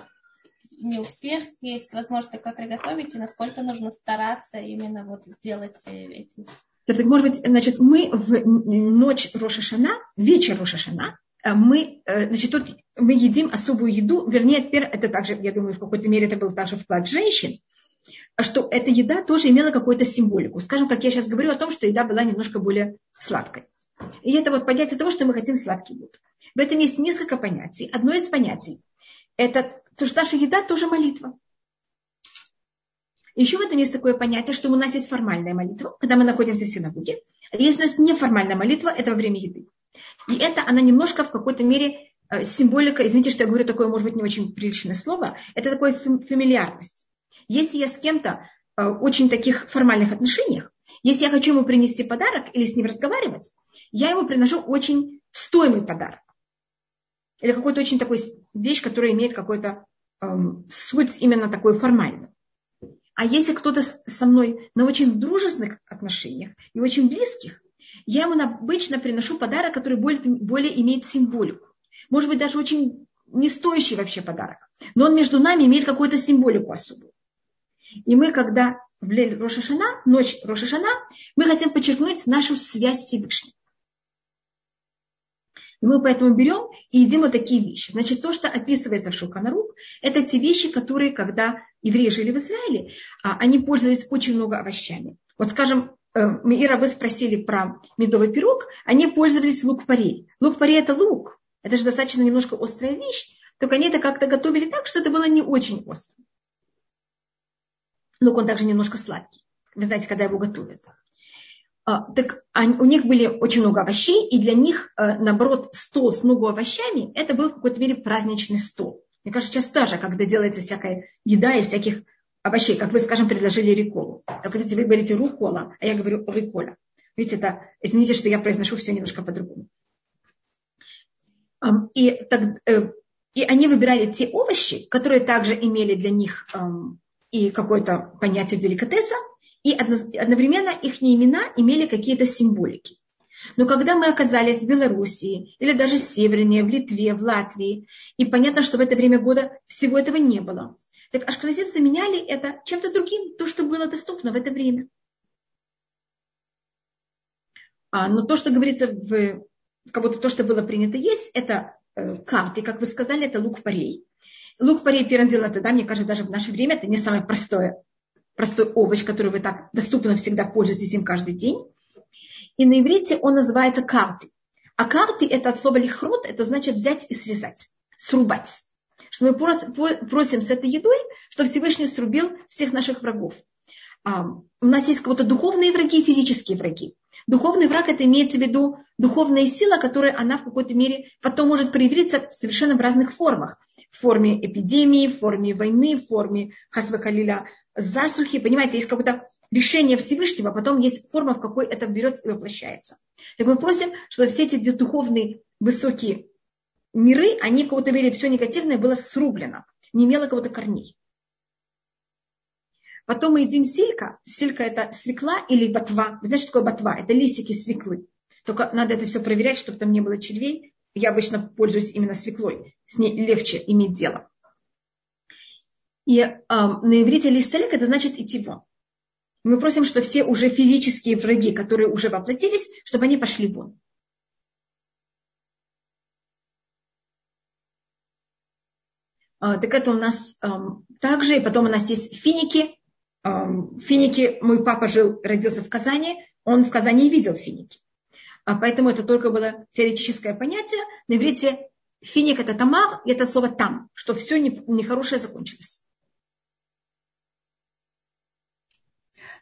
не у всех есть возможность такое приготовить, и насколько нужно стараться именно вот сделать э, эти так, может быть, значит, мы в ночь Рошашана, вечер Рошашана, мы, значит, тут мы едим особую еду, вернее, теперь это также, я думаю, в какой-то мере это был также вклад женщин, что эта еда тоже имела какую-то символику. Скажем, как я сейчас говорю о том, что еда была немножко более сладкой. И это вот понятие того, что мы хотим сладкий буд. В этом есть несколько понятий. Одно из понятий – это то, что наша еда тоже молитва. Еще в этом есть такое понятие, что у нас есть формальная молитва, когда мы находимся в синагоге. А есть у нас неформальная молитва, это во время еды. И это она немножко в какой-то мере символика, извините, что я говорю такое, может быть, не очень приличное слово, это такое фамильярность. Если я с кем-то э, очень таких формальных отношениях, если я хочу ему принести подарок или с ним разговаривать, я ему приношу очень стоимый подарок. Или какую-то очень такую вещь, которая имеет какой-то эм, суть именно такой формальную. А если кто-то со мной на очень дружественных отношениях и очень близких, я ему обычно приношу подарок, который более, более имеет символику. Может быть, даже очень не стоящий вообще подарок. Но он между нами имеет какую-то символику особую. И мы, когда в Рошашана, ночь Рошашана, мы хотим подчеркнуть нашу связь с Всевышним. И мы поэтому берем и едим вот такие вещи. Значит, то, что описывается в Шуканарук, это те вещи, которые, когда евреи жили в Израиле, а, они пользовались очень много овощами. Вот, скажем, Э, Ира, вы спросили про медовый пирог, они пользовались лук-порей. Лук-порей – это лук. Это же достаточно немножко острая вещь, только они это как-то готовили так, что это было не очень остро. Лук, он также немножко сладкий. Вы знаете, когда его готовят. А, так у них были очень много овощей, и для них, э, наоборот, стол с много овощами, это был в какой-то мере праздничный стол. Мне кажется, сейчас тоже, когда делается всякая еда и всяких овощей, как вы, скажем, предложили риколу. Так видите, вы говорите рукола, а я говорю рикола. Видите, это, извините, что я произношу все немножко по-другому. И, э, и они выбирали те овощи, которые также имели для них и какое-то понятие деликатеса, и одновременно их имена имели какие-то символики. Но когда мы оказались в Белоруссии, или даже севернее, в Литве, в Латвии, и понятно, что в это время года всего этого не было, так ашкназим заменяли это чем-то другим, то, что было доступно в это время. А, но то, что говорится в, как будто то, что было принято есть, это э, карты, как вы сказали, это лук парей. Лук парей первым делом тогда, мне кажется, даже в наше время это не самое простое простой овощ, который вы так доступно всегда пользуетесь им каждый день. И на иврите он называется карты. А карты это от слова лихрот, это значит взять и срезать, срубать. Что мы просим с этой едой, чтобы Всевышний срубил всех наших врагов. У нас есть кого-то духовные враги и физические враги. Духовный враг это имеется в виду духовная сила, которая она в какой-то мере потом может проявиться совершенно в разных формах. В форме эпидемии, в форме войны, в форме хасвакалиля засухи, понимаете, есть какое-то решение Всевышнего, а потом есть форма, в какой это берет и воплощается. Так мы просим, чтобы все эти духовные высокие миры, они кого-то мере все негативное было срублено, не имело кого-то корней. Потом мы едим силька. Силька это свекла или ботва. Вы знаете, что такое ботва? Это листики свеклы. Только надо это все проверять, чтобы там не было червей. Я обычно пользуюсь именно свеклой. С ней легче иметь дело. И э, на иврите листелек это значит идти вон. Мы просим, что все уже физические враги, которые уже воплотились, чтобы они пошли вон. Э, так это у нас э, также, и потом у нас есть финики. Э, финики, мой папа жил, родился в Казани, он в Казани видел финики. А поэтому это только было теоретическое понятие. На иврите финик это тамар, и это слово там, что все нехорошее закончилось.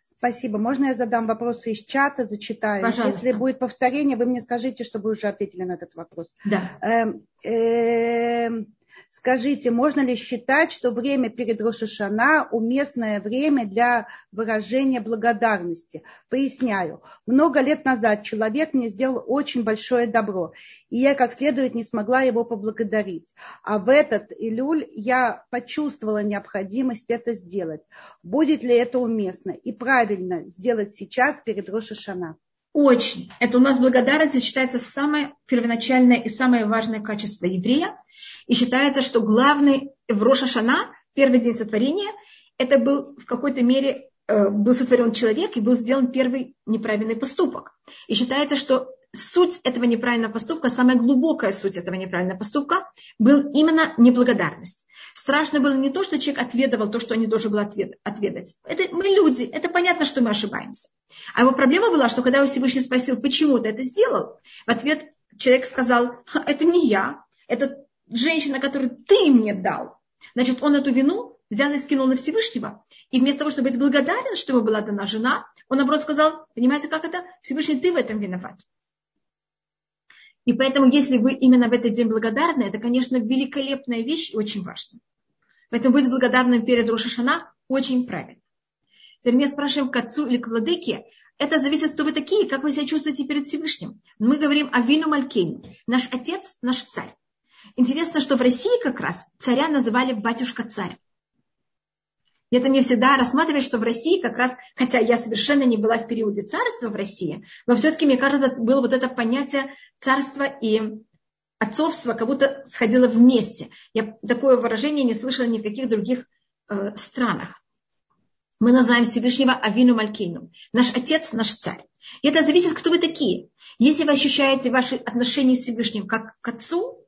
Спасибо. Можно я задам вопросы из чата, зачитаю? Пожалуйста. Если будет повторение, вы мне скажите, чтобы вы уже ответили на этот вопрос. Да. Эм, эм, Скажите, можно ли считать, что время перед Рошашана уместное время для выражения благодарности? Поясняю. Много лет назад человек мне сделал очень большое добро, и я как следует не смогла его поблагодарить. А в этот Илюль я почувствовала необходимость это сделать. Будет ли это уместно и правильно сделать сейчас перед Рошашана? Очень. Это у нас благодарность считается самое первоначальное и самое важное качество еврея. И считается, что главный в Роша Шана, первый день сотворения, это был в какой-то мере э, был сотворен человек и был сделан первый неправильный поступок. И считается, что суть этого неправильного поступка, самая глубокая суть этого неправильного поступка, был именно неблагодарность. Страшно было не то, что человек отведывал то, что он не должен был отведать. Это мы люди, это понятно, что мы ошибаемся. А его проблема была, что когда Всевышний спросил, почему ты это сделал, в ответ человек сказал, это не я, это женщина, которую ты мне дал. Значит, он эту вину взял и скинул на Всевышнего. И вместо того, чтобы быть благодарен, что ему была дана жена, он, наоборот, сказал, понимаете, как это? Всевышний, ты в этом виноват. И поэтому, если вы именно в этот день благодарны, это, конечно, великолепная вещь и очень важно. Поэтому быть благодарным перед Рошашана очень правильно. Теперь мы спрашиваем к отцу или к владыке, это зависит, кто вы такие, как вы себя чувствуете перед Всевышним. Мы говорим о Вину Малькейну. Наш отец, наш царь. Интересно, что в России как раз царя называли батюшка-царь. И это мне всегда рассматривает, что в России как раз, хотя я совершенно не была в периоде царства в России, но все-таки, мне кажется, было вот это понятие царства и отцовства как будто сходило вместе. Я такое выражение не слышала ни в каких других э, странах. Мы называем Всевышнего Авину Малькейну. Наш отец, наш царь. И это зависит, кто вы такие. Если вы ощущаете ваши отношения с Всевышним как к отцу,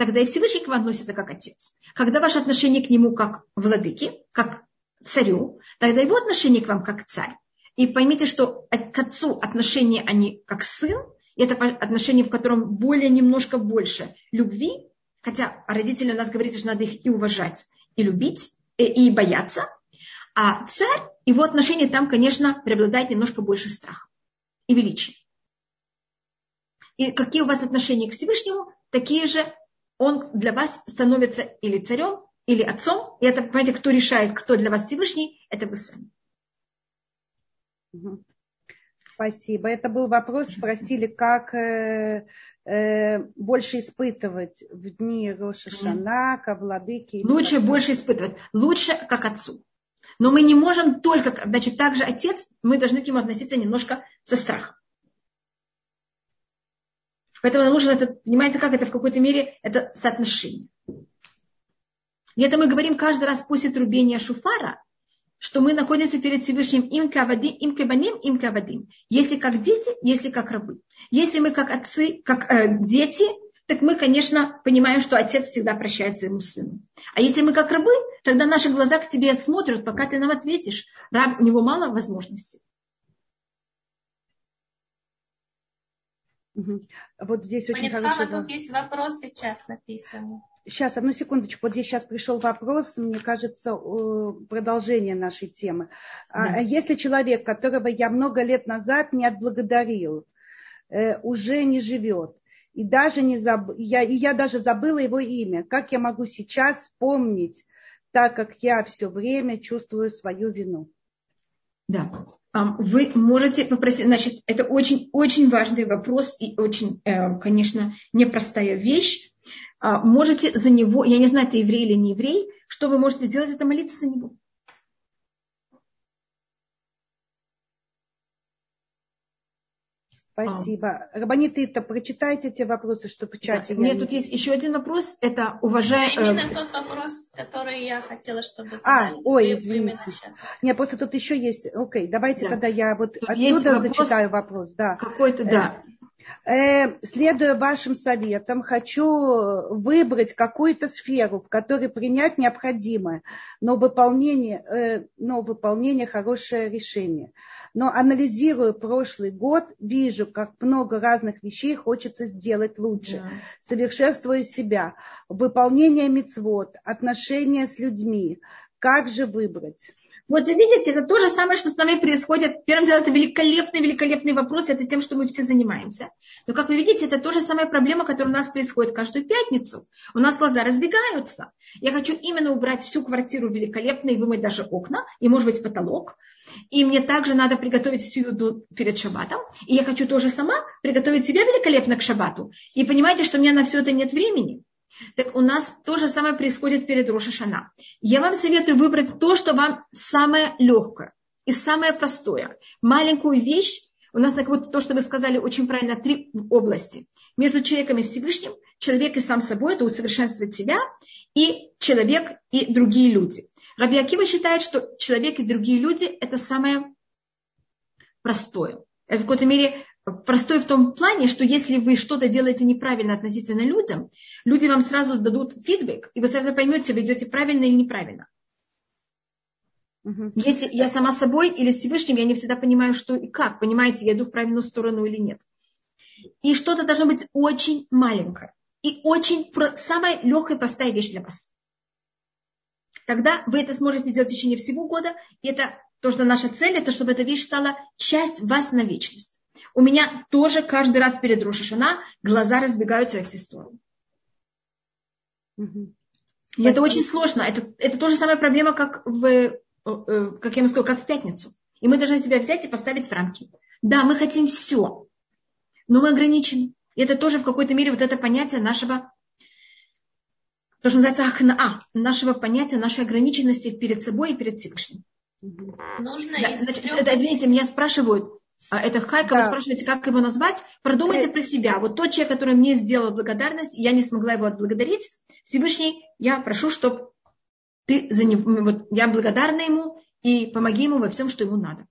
тогда и Всевышний к вам относится как отец. Когда ваше отношение к нему как владыке, как царю, тогда его отношение к вам как царь. И поймите, что к отцу отношения они как сын, и это отношение, в котором более немножко больше любви, хотя родители у нас говорят, что надо их и уважать, и любить, и, и бояться, а царь, его отношение там, конечно, преобладает немножко больше страха. и величие. И какие у вас отношения к Всевышнему, такие же он для вас становится или царем, или отцом. И это, понимаете, кто решает, кто для вас Всевышний, это вы сами. Спасибо. Это был вопрос, спросили, как э, э, больше испытывать в дни Рошашана, Кавладыки. Лучше отцу. больше испытывать. Лучше как отцу. Но мы не можем только, значит, также отец, мы должны к нему относиться немножко со страхом. Поэтому нам нужно это, понимаете, как это в какой-то мере, это соотношение. И это мы говорим каждый раз после трубения шуфара, что мы находимся перед Всевышним им кавадим, им кабаним, им кавадим. Если как дети, если как рабы. Если мы как отцы, как э, дети, так мы, конечно, понимаем, что отец всегда прощает своему сыну. А если мы как рабы, тогда наши глаза к тебе смотрят, пока ты нам ответишь. Раб, у него мало возможностей. Вот здесь очень Манитхава, хороший... тут есть вопрос сейчас написан. Сейчас, одну секундочку. Вот здесь сейчас пришел вопрос, мне кажется, продолжение нашей темы. А, да. Если человек, которого я много лет назад не отблагодарил, э, уже не живет, и даже не заб... я, и я даже забыла его имя, как я могу сейчас вспомнить, так как я все время чувствую свою вину? Да, вы можете попросить, значит, это очень-очень важный вопрос и очень, э, конечно, непростая вещь. А, можете за него, я не знаю, это еврей или не еврей, что вы можете сделать, это молиться за него. Спасибо. А. Рабанит, это прочитайте эти вопросы, что в чате. Да. Нет, не... тут есть еще один вопрос. Это уважая... Именно э... тот вопрос, который я хотела, чтобы задали. А, ой, извините. Нет, просто тут еще есть. Окей, давайте да. тогда я вот тут отсюда вопрос... зачитаю вопрос. Да. Какой-то, да. Э, Э, следуя вашим советам, хочу выбрать какую-то сферу, в которой принять необходимое, но выполнение, э, но выполнение хорошее решение. Но анализируя прошлый год, вижу, как много разных вещей хочется сделать лучше, да. совершенствуя себя, выполнение мецвод, отношения с людьми. Как же выбрать? Вот вы видите, это то же самое, что с нами происходит. Первым делом, это великолепный, великолепный вопрос, это тем, что мы все занимаемся. Но, как вы видите, это тоже самая проблема, которая у нас происходит каждую пятницу. У нас глаза разбегаются. Я хочу именно убрать всю квартиру великолепно и вымыть даже окна, и, может быть, потолок. И мне также надо приготовить всю еду перед шаббатом. И я хочу тоже сама приготовить себя великолепно к шаббату. И понимаете, что у меня на все это нет времени. Так у нас то же самое происходит перед Рошашана. Я вам советую выбрать то, что вам самое легкое и самое простое. Маленькую вещь, у нас так вот то, что вы сказали очень правильно, три области. Между человеком и Всевышним, человек и сам собой, это усовершенствовать себя, и человек и другие люди. Раби Акива считает, что человек и другие люди – это самое простое. Это в какой-то мере простой в том плане, что если вы что-то делаете неправильно относительно людям, люди вам сразу дадут фидбэк, и вы сразу поймете, вы идете правильно или неправильно. Угу. Если я сама собой или с Всевышним, я не всегда понимаю, что и как. Понимаете, я иду в правильную сторону или нет. И что-то должно быть очень маленькое. И очень самая легкая, простая вещь для вас. Тогда вы это сможете делать в течение всего года. И это то, что наша цель, это чтобы эта вещь стала часть вас на вечность. У меня тоже каждый раз перед Рошашана глаза разбегаются во все стороны. Угу. И это очень сложно. Это, это то же самая проблема, как, в, э, как я вам сказала, как в пятницу. И мы должны себя взять и поставить в рамки. Да, мы хотим все, но мы ограничены. И это тоже в какой-то мере вот это понятие нашего, то, что называется ахнаа, нашего понятия, нашей ограниченности перед собой и перед Всевышним. Нужно да, значит, это, извините, меня спрашивают, это хайка, да. вы спрашиваете, как его назвать, продумайте э... про себя. Вот тот человек, который мне сделал благодарность, я не смогла его отблагодарить, Всевышний, я прошу, чтобы ты за него, вот я благодарна ему и помоги ему во всем, что ему надо.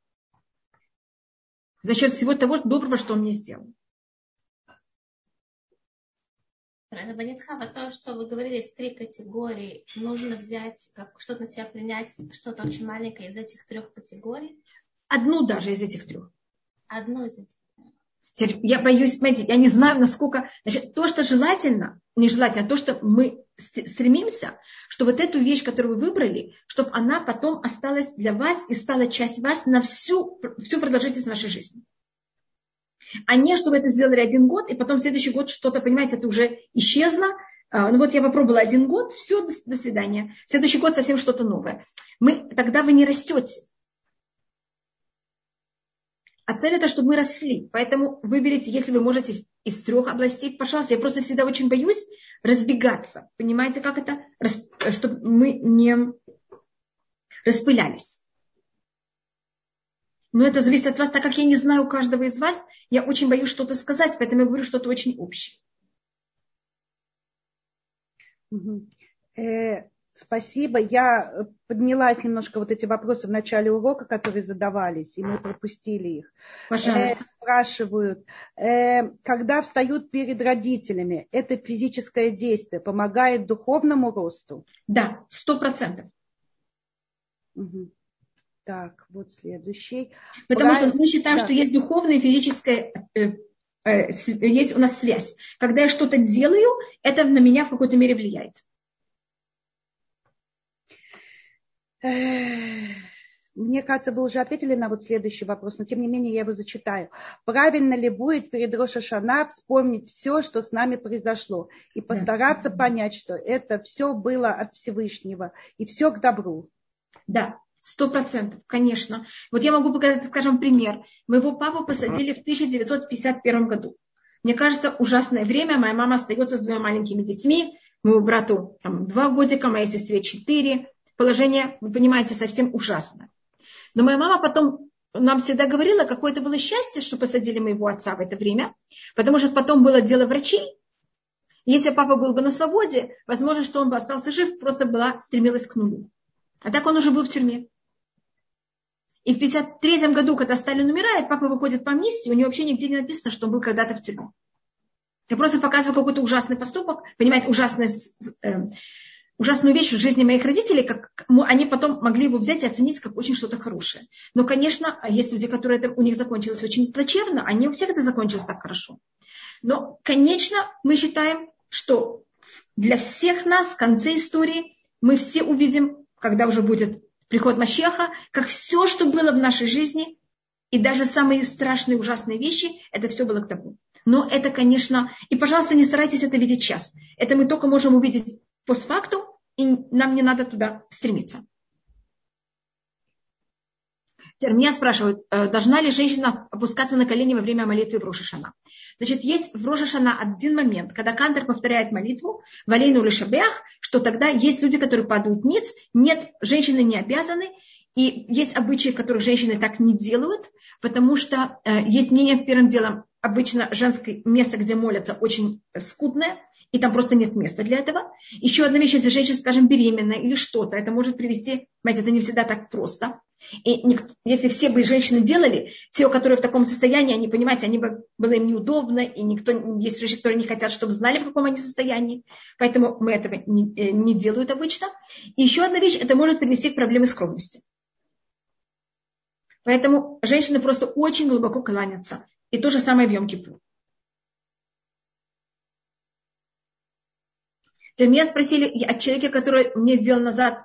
За счет всего того доброго, что он мне сделал. Рабанитхава, то, что вы говорили, есть три категории. Нужно взять, как, что-то на себя принять, что-то очень маленькое из этих трех категорий. Одну даже из этих трех. Одно из этих. Я боюсь, понимаете, я не знаю, насколько... Значит, то, что желательно, нежелательно, а то, что мы стремимся, что вот эту вещь, которую вы выбрали, чтобы она потом осталась для вас и стала часть вас на всю, всю продолжительность вашей жизни. А не, чтобы это сделали один год, и потом в следующий год что-то, понимаете, это уже исчезло, а, ну вот я попробовала один год, все, до свидания. Следующий год совсем что-то новое. Мы, тогда вы не растете. А цель это, чтобы мы росли. Поэтому выберите, если вы можете из трех областей, пожалуйста. Я просто всегда очень боюсь разбегаться. Понимаете, как это? Чтобы мы не распылялись. Но это зависит от вас, так как я не знаю каждого из вас, я очень боюсь что-то сказать, поэтому я говорю что-то очень общее. Э, спасибо. Я э, поднялась немножко вот эти вопросы в начале урока, которые задавались, и мы пропустили их. Пожалуйста. Э, спрашивают, э, когда встают перед родителями, это физическое действие помогает духовному росту? Да, сто процентов. Угу. Так, вот следующий. Потому Правильно? что мы считаем, да. что есть духовное и физическое э, э, есть у нас связь. Когда я что-то делаю, это на меня в какой-то мере влияет. Мне кажется, вы уже ответили на вот следующий вопрос, но тем не менее я его зачитаю. Правильно ли будет перед Рошашана вспомнить все, что с нами произошло, и постараться да. понять, что это все было от Всевышнего, и все к добру? Да, Сто процентов, конечно. Вот я могу показать, скажем, пример. Моего папу посадили в 1951 году. Мне кажется, ужасное время. Моя мама остается с двумя маленькими детьми. Моему брату там, два годика, моей сестре четыре. Положение, вы понимаете, совсем ужасное. Но моя мама потом нам всегда говорила, какое это было счастье, что посадили моего отца в это время, потому что потом было дело врачей. Если папа был бы на свободе, возможно, что он бы остался жив, просто была, стремилась к нулю. А так он уже был в тюрьме. И в 1953 году, когда Сталин умирает, папа выходит по амнистии, у него вообще нигде не написано, что он был когда-то в тюрьме. Я просто показываю какой-то ужасный поступок, понимаете, ужасный, э, ужасную вещь в жизни моих родителей, как они потом могли его взять и оценить как очень что-то хорошее. Но, конечно, есть люди, которые это у них закончилось очень плачевно, а не у всех это закончилось так хорошо. Но, конечно, мы считаем, что для всех нас в конце истории мы все увидим, когда уже будет приход Машеха, как все, что было в нашей жизни, и даже самые страшные, ужасные вещи, это все было к тому. Но это, конечно, и, пожалуйста, не старайтесь это видеть сейчас. Это мы только можем увидеть постфактум, и нам не надо туда стремиться. Теперь меня спрашивают, э, должна ли женщина опускаться на колени во время молитвы в Рошашана? Значит, есть в Рошашана один момент, когда Кантер повторяет молитву в Алейну Лешабех, что тогда есть люди, которые падают ниц, нет, женщины не обязаны, и есть обычаи, которые женщины так не делают, потому что э, есть мнение, первым делом, обычно женское место, где молятся, очень скудное, и там просто нет места для этого. Еще одна вещь, если женщина, скажем, беременная или что-то, это может привести, понимаете, это не всегда так просто. И никто, если все бы женщины делали, те, которые в таком состоянии, они, понимаете, они бы, было им неудобно, и никто, есть женщины, которые не хотят, чтобы знали, в каком они состоянии, поэтому мы этого не, э, не делают обычно. И еще одна вещь, это может привести к проблеме скромности. Поэтому женщины просто очень глубоко кланятся. И то же самое в Йом-Кипур. Меня спросили от человека, который мне сделал назад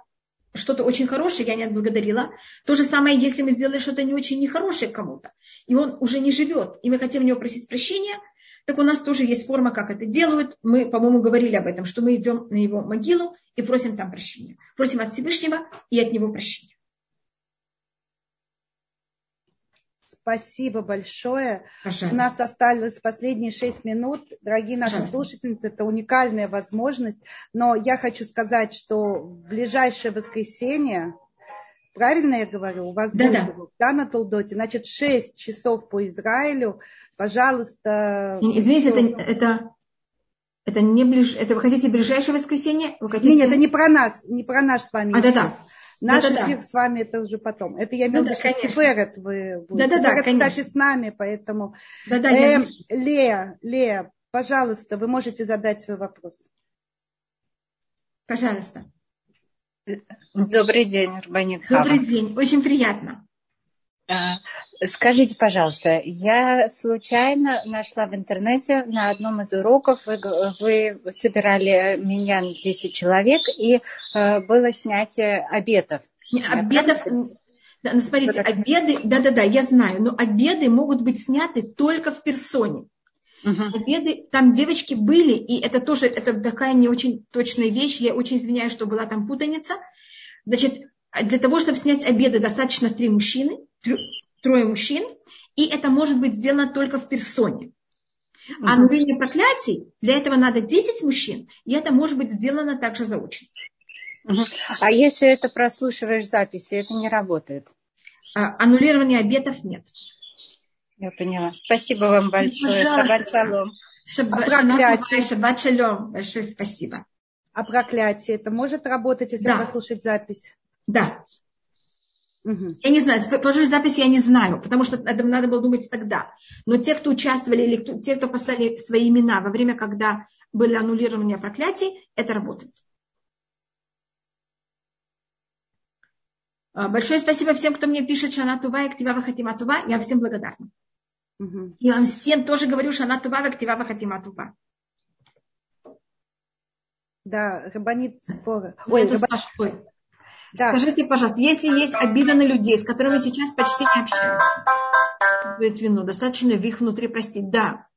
что-то очень хорошее, я не отблагодарила. То же самое, если мы сделали что-то не очень нехорошее кому-то, и он уже не живет, и мы хотим у него просить прощения, так у нас тоже есть форма, как это делают. Мы, по-моему, говорили об этом, что мы идем на его могилу и просим там прощения. Просим от Всевышнего и от него прощения. Спасибо большое. Пожалуйста. У нас осталось последние шесть минут. Дорогие наши Пожалуйста. слушательницы, это уникальная возможность. Но я хочу сказать, что в ближайшее воскресенье, правильно я говорю, у вас да, будет да. да, на Толдоте, значит, шесть часов по Израилю. Пожалуйста. Извините, это, это, это не ближ... это вы хотите ближайшее воскресенье? Вы хотите... Нет, это не про нас, не про наш с вами. А, да, да. Наш да, эфир да, с вами это уже потом. Это я имею в виду, что Стиферет вы будете. Да, да, да, кстати, с нами, поэтому. Да, да, э, я... Лея, Лея, пожалуйста, вы можете задать свой вопрос. Пожалуйста. Добрый день, Рубанит Добрый день, очень приятно. Скажите, пожалуйста, я случайно нашла в интернете на одном из уроков, вы, вы собирали меня 10 человек, и э, было снятие обетов. Обетов, Да, ну, смотрите, обеды, да-да-да, я знаю, но обеды могут быть сняты только в персоне. Uh-huh. Обеды, там девочки были, и это тоже, это такая не очень точная вещь, я очень извиняюсь, что была там путаница. Значит, для того, чтобы снять обеды, достаточно три мужчины, трое мужчин, и это может быть сделано только в персоне. Uh-huh. А аннулирование проклятий, для этого надо 10 мужчин, и это может быть сделано также заочно. А если это прослушиваешь записи, это не работает? А, аннулирования обетов нет. Я поняла. Спасибо вам большое. Шаббат шалом. Шаббат, шалом. Большое спасибо. А проклятие, это может работать, если да. послушать запись? Да. Угу. Я не знаю, послушать запись я не знаю, потому что это надо было думать тогда. Но те, кто участвовали, или кто, те, кто послали свои имена во время, когда были аннулирования проклятий, это работает. А, большое спасибо всем, кто мне пишет Шана Тува и Ктива Хатима Тува. Я всем благодарна. Угу. И вам всем тоже говорю Шана Тува и Ктива Хатима Тува. Да, Рабанит Ципора. Ой, Рабанит... Да. Скажите, пожалуйста, если есть обида на людей, с которыми сейчас почти не общаемся, вину, достаточно их внутри простить? Да.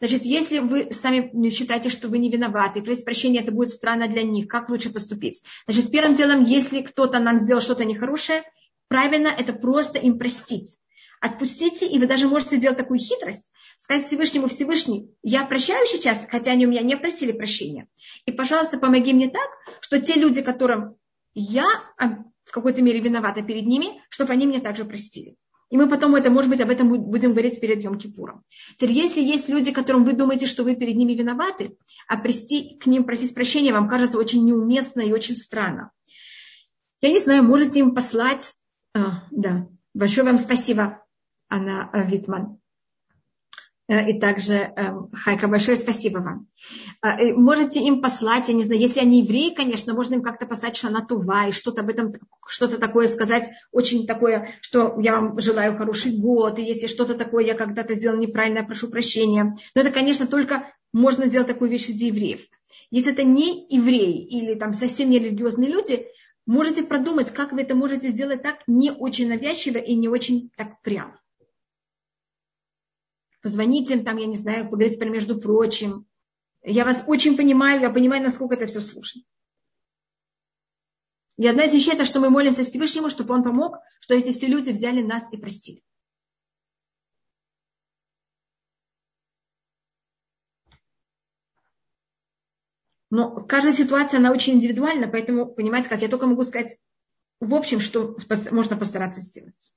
Значит, если вы сами считаете, что вы не виноваты, просить прощения, это будет странно для них, как лучше поступить? Значит, первым делом, если кто-то нам сделал что-то нехорошее, правильно это просто им простить. Отпустите, и вы даже можете сделать такую хитрость, сказать Всевышнему, Всевышний, я прощаю сейчас, хотя они у меня не просили прощения. И, пожалуйста, помоги мне так, что те люди, которым я а, в какой-то мере виновата перед ними, чтобы они меня также простили. И мы потом, это, может быть, об этом будем говорить перед Йом-Кипуром. Теперь, если есть люди, которым вы думаете, что вы перед ними виноваты, а прести, к ним просить прощения вам кажется очень неуместно и очень странно. Я не знаю, можете им послать... А, да, большое вам спасибо, Анна Витман. Э, и также, эм, Хайка, большое спасибо вам. Э, можете им послать, я не знаю, если они евреи, конечно, можно им как-то послать шанатува и что-то об этом, что-то такое сказать, очень такое, что я вам желаю хороший год, и если что-то такое я когда-то сделал неправильно, я прошу прощения. Но это, конечно, только можно сделать такую вещь среди евреев. Если это не евреи или там совсем не религиозные люди, можете продумать, как вы это можете сделать так не очень навязчиво и не очень так прямо позвоните им там, я не знаю, поговорить про между прочим. Я вас очень понимаю, я понимаю, насколько это все сложно. И одна из вещей, это что мы молимся Всевышнему, чтобы он помог, что эти все люди взяли нас и простили. Но каждая ситуация, она очень индивидуальна, поэтому, понимаете, как я только могу сказать в общем, что можно постараться сделать.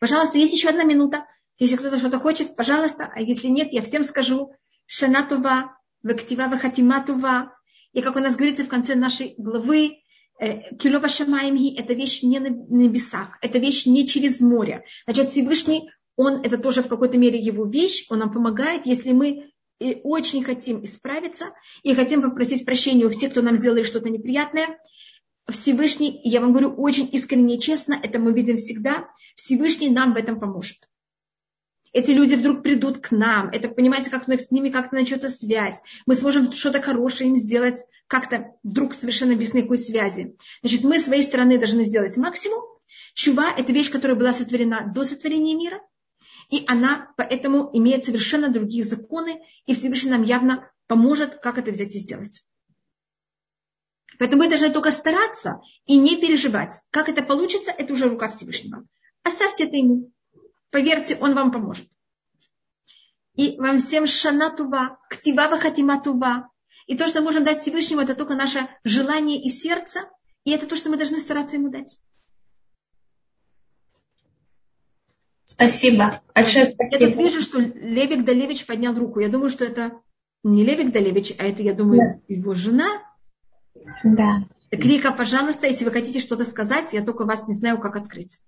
Пожалуйста, есть еще одна минута. Если кто-то что-то хочет, пожалуйста. А если нет, я всем скажу. Шанатува, вектива, вахатиматува. И как у нас говорится в конце нашей главы, э, Килова Шамаемги – это вещь не на небесах, это вещь не через море. Значит, Всевышний, он, это тоже в какой-то мере его вещь, он нам помогает, если мы э, очень хотим исправиться и хотим попросить прощения у всех, кто нам сделали что-то неприятное, Всевышний, я вам говорю очень искренне и честно, это мы видим всегда, Всевышний нам в этом поможет. Эти люди вдруг придут к нам, это понимаете, как с ними как-то начнется связь. Мы сможем что-то хорошее им сделать, как-то вдруг совершенно без никакой связи. Значит, мы своей стороны должны сделать максимум. Чува – это вещь, которая была сотворена до сотворения мира, и она поэтому имеет совершенно другие законы, и Всевышний нам явно поможет, как это взять и сделать. Поэтому мы должны только стараться и не переживать. Как это получится, это уже рука Всевышнего. Оставьте это ему. Поверьте, он вам поможет. И вам всем шанатува, ктива хатиматува. И то, что мы можем дать Всевышнему, это только наше желание и сердце. И это то, что мы должны стараться ему дать. Спасибо. Большое спасибо. Я тут вижу, что Левик Далевич поднял руку. Я думаю, что это не Левик Далевич, а это, я думаю, да. его жена. Да. Рика, пожалуйста, если вы хотите что-то сказать, я только вас не знаю, как открыть.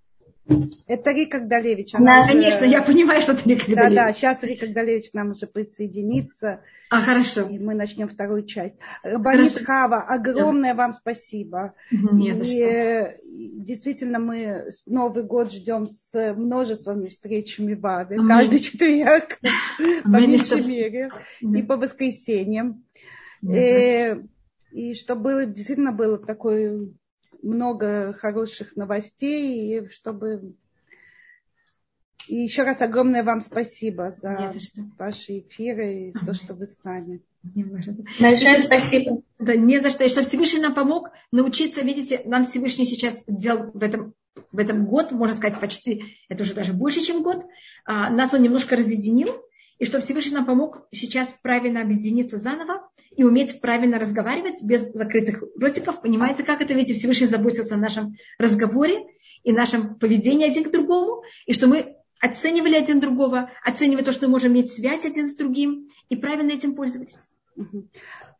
Это Рика Гдалевич. Да, уже... конечно, я понимаю, что это Рика Гдалевич. Да, да, сейчас Рика Гдалевич к нам уже присоединится. А, хорошо. И мы начнем вторую часть. Банит Хава, огромное да. вам спасибо. Не и что. действительно мы Новый год ждем с множеством встреч Мивады. Каждый четверг, по меньшей мере. И по воскресеньям. И чтобы действительно было такое много хороших новостей, и чтобы и еще раз огромное вам спасибо за, за ваши эфиры и за то, что вы с нами. Большое спасибо. Да, не за что. И что Всевышний нам помог научиться, видите, нам Всевышний сейчас делал в этом, в этом год, можно сказать, почти, это уже даже больше, чем год, а, нас он немножко разъединил, и что Всевышний нам помог сейчас правильно объединиться заново и уметь правильно разговаривать без закрытых ротиков. Понимаете, как это? Видите, Всевышний заботился о нашем разговоре и нашем поведении один к другому, и что мы оценивали один другого, оценивали то, что мы можем иметь связь один с другим, и правильно этим пользовались.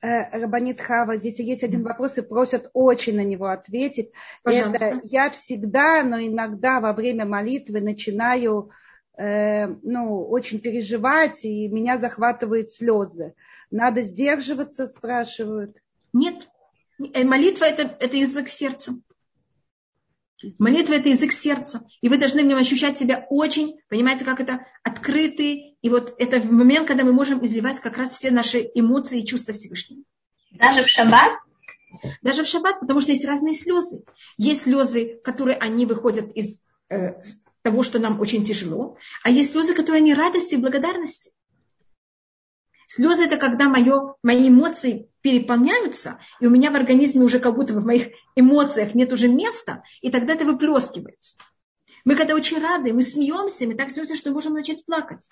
Э, Рабанит Хава, здесь есть один вопрос, и просят очень на него ответить. Пожалуйста. Это я всегда, но иногда во время молитвы начинаю э, ну, очень переживать, и меня захватывают слезы. Надо сдерживаться, спрашивают. Нет. Э, молитва это, это язык сердца. Молитва – это язык сердца. И вы должны в нем ощущать себя очень, понимаете, как это открытый. И вот это момент, когда мы можем изливать как раз все наши эмоции и чувства Всевышнего. Даже в шаббат? Даже в шаббат, потому что есть разные слезы. Есть слезы, которые они выходят из э, того, что нам очень тяжело, а есть слезы, которые они радости и благодарности. Слезы – это когда мое, мои эмоции переполняются, и у меня в организме уже как будто в моих эмоциях нет уже места, и тогда это выплескивается. Мы когда очень рады, мы смеемся, мы так смеемся, что можем начать плакать.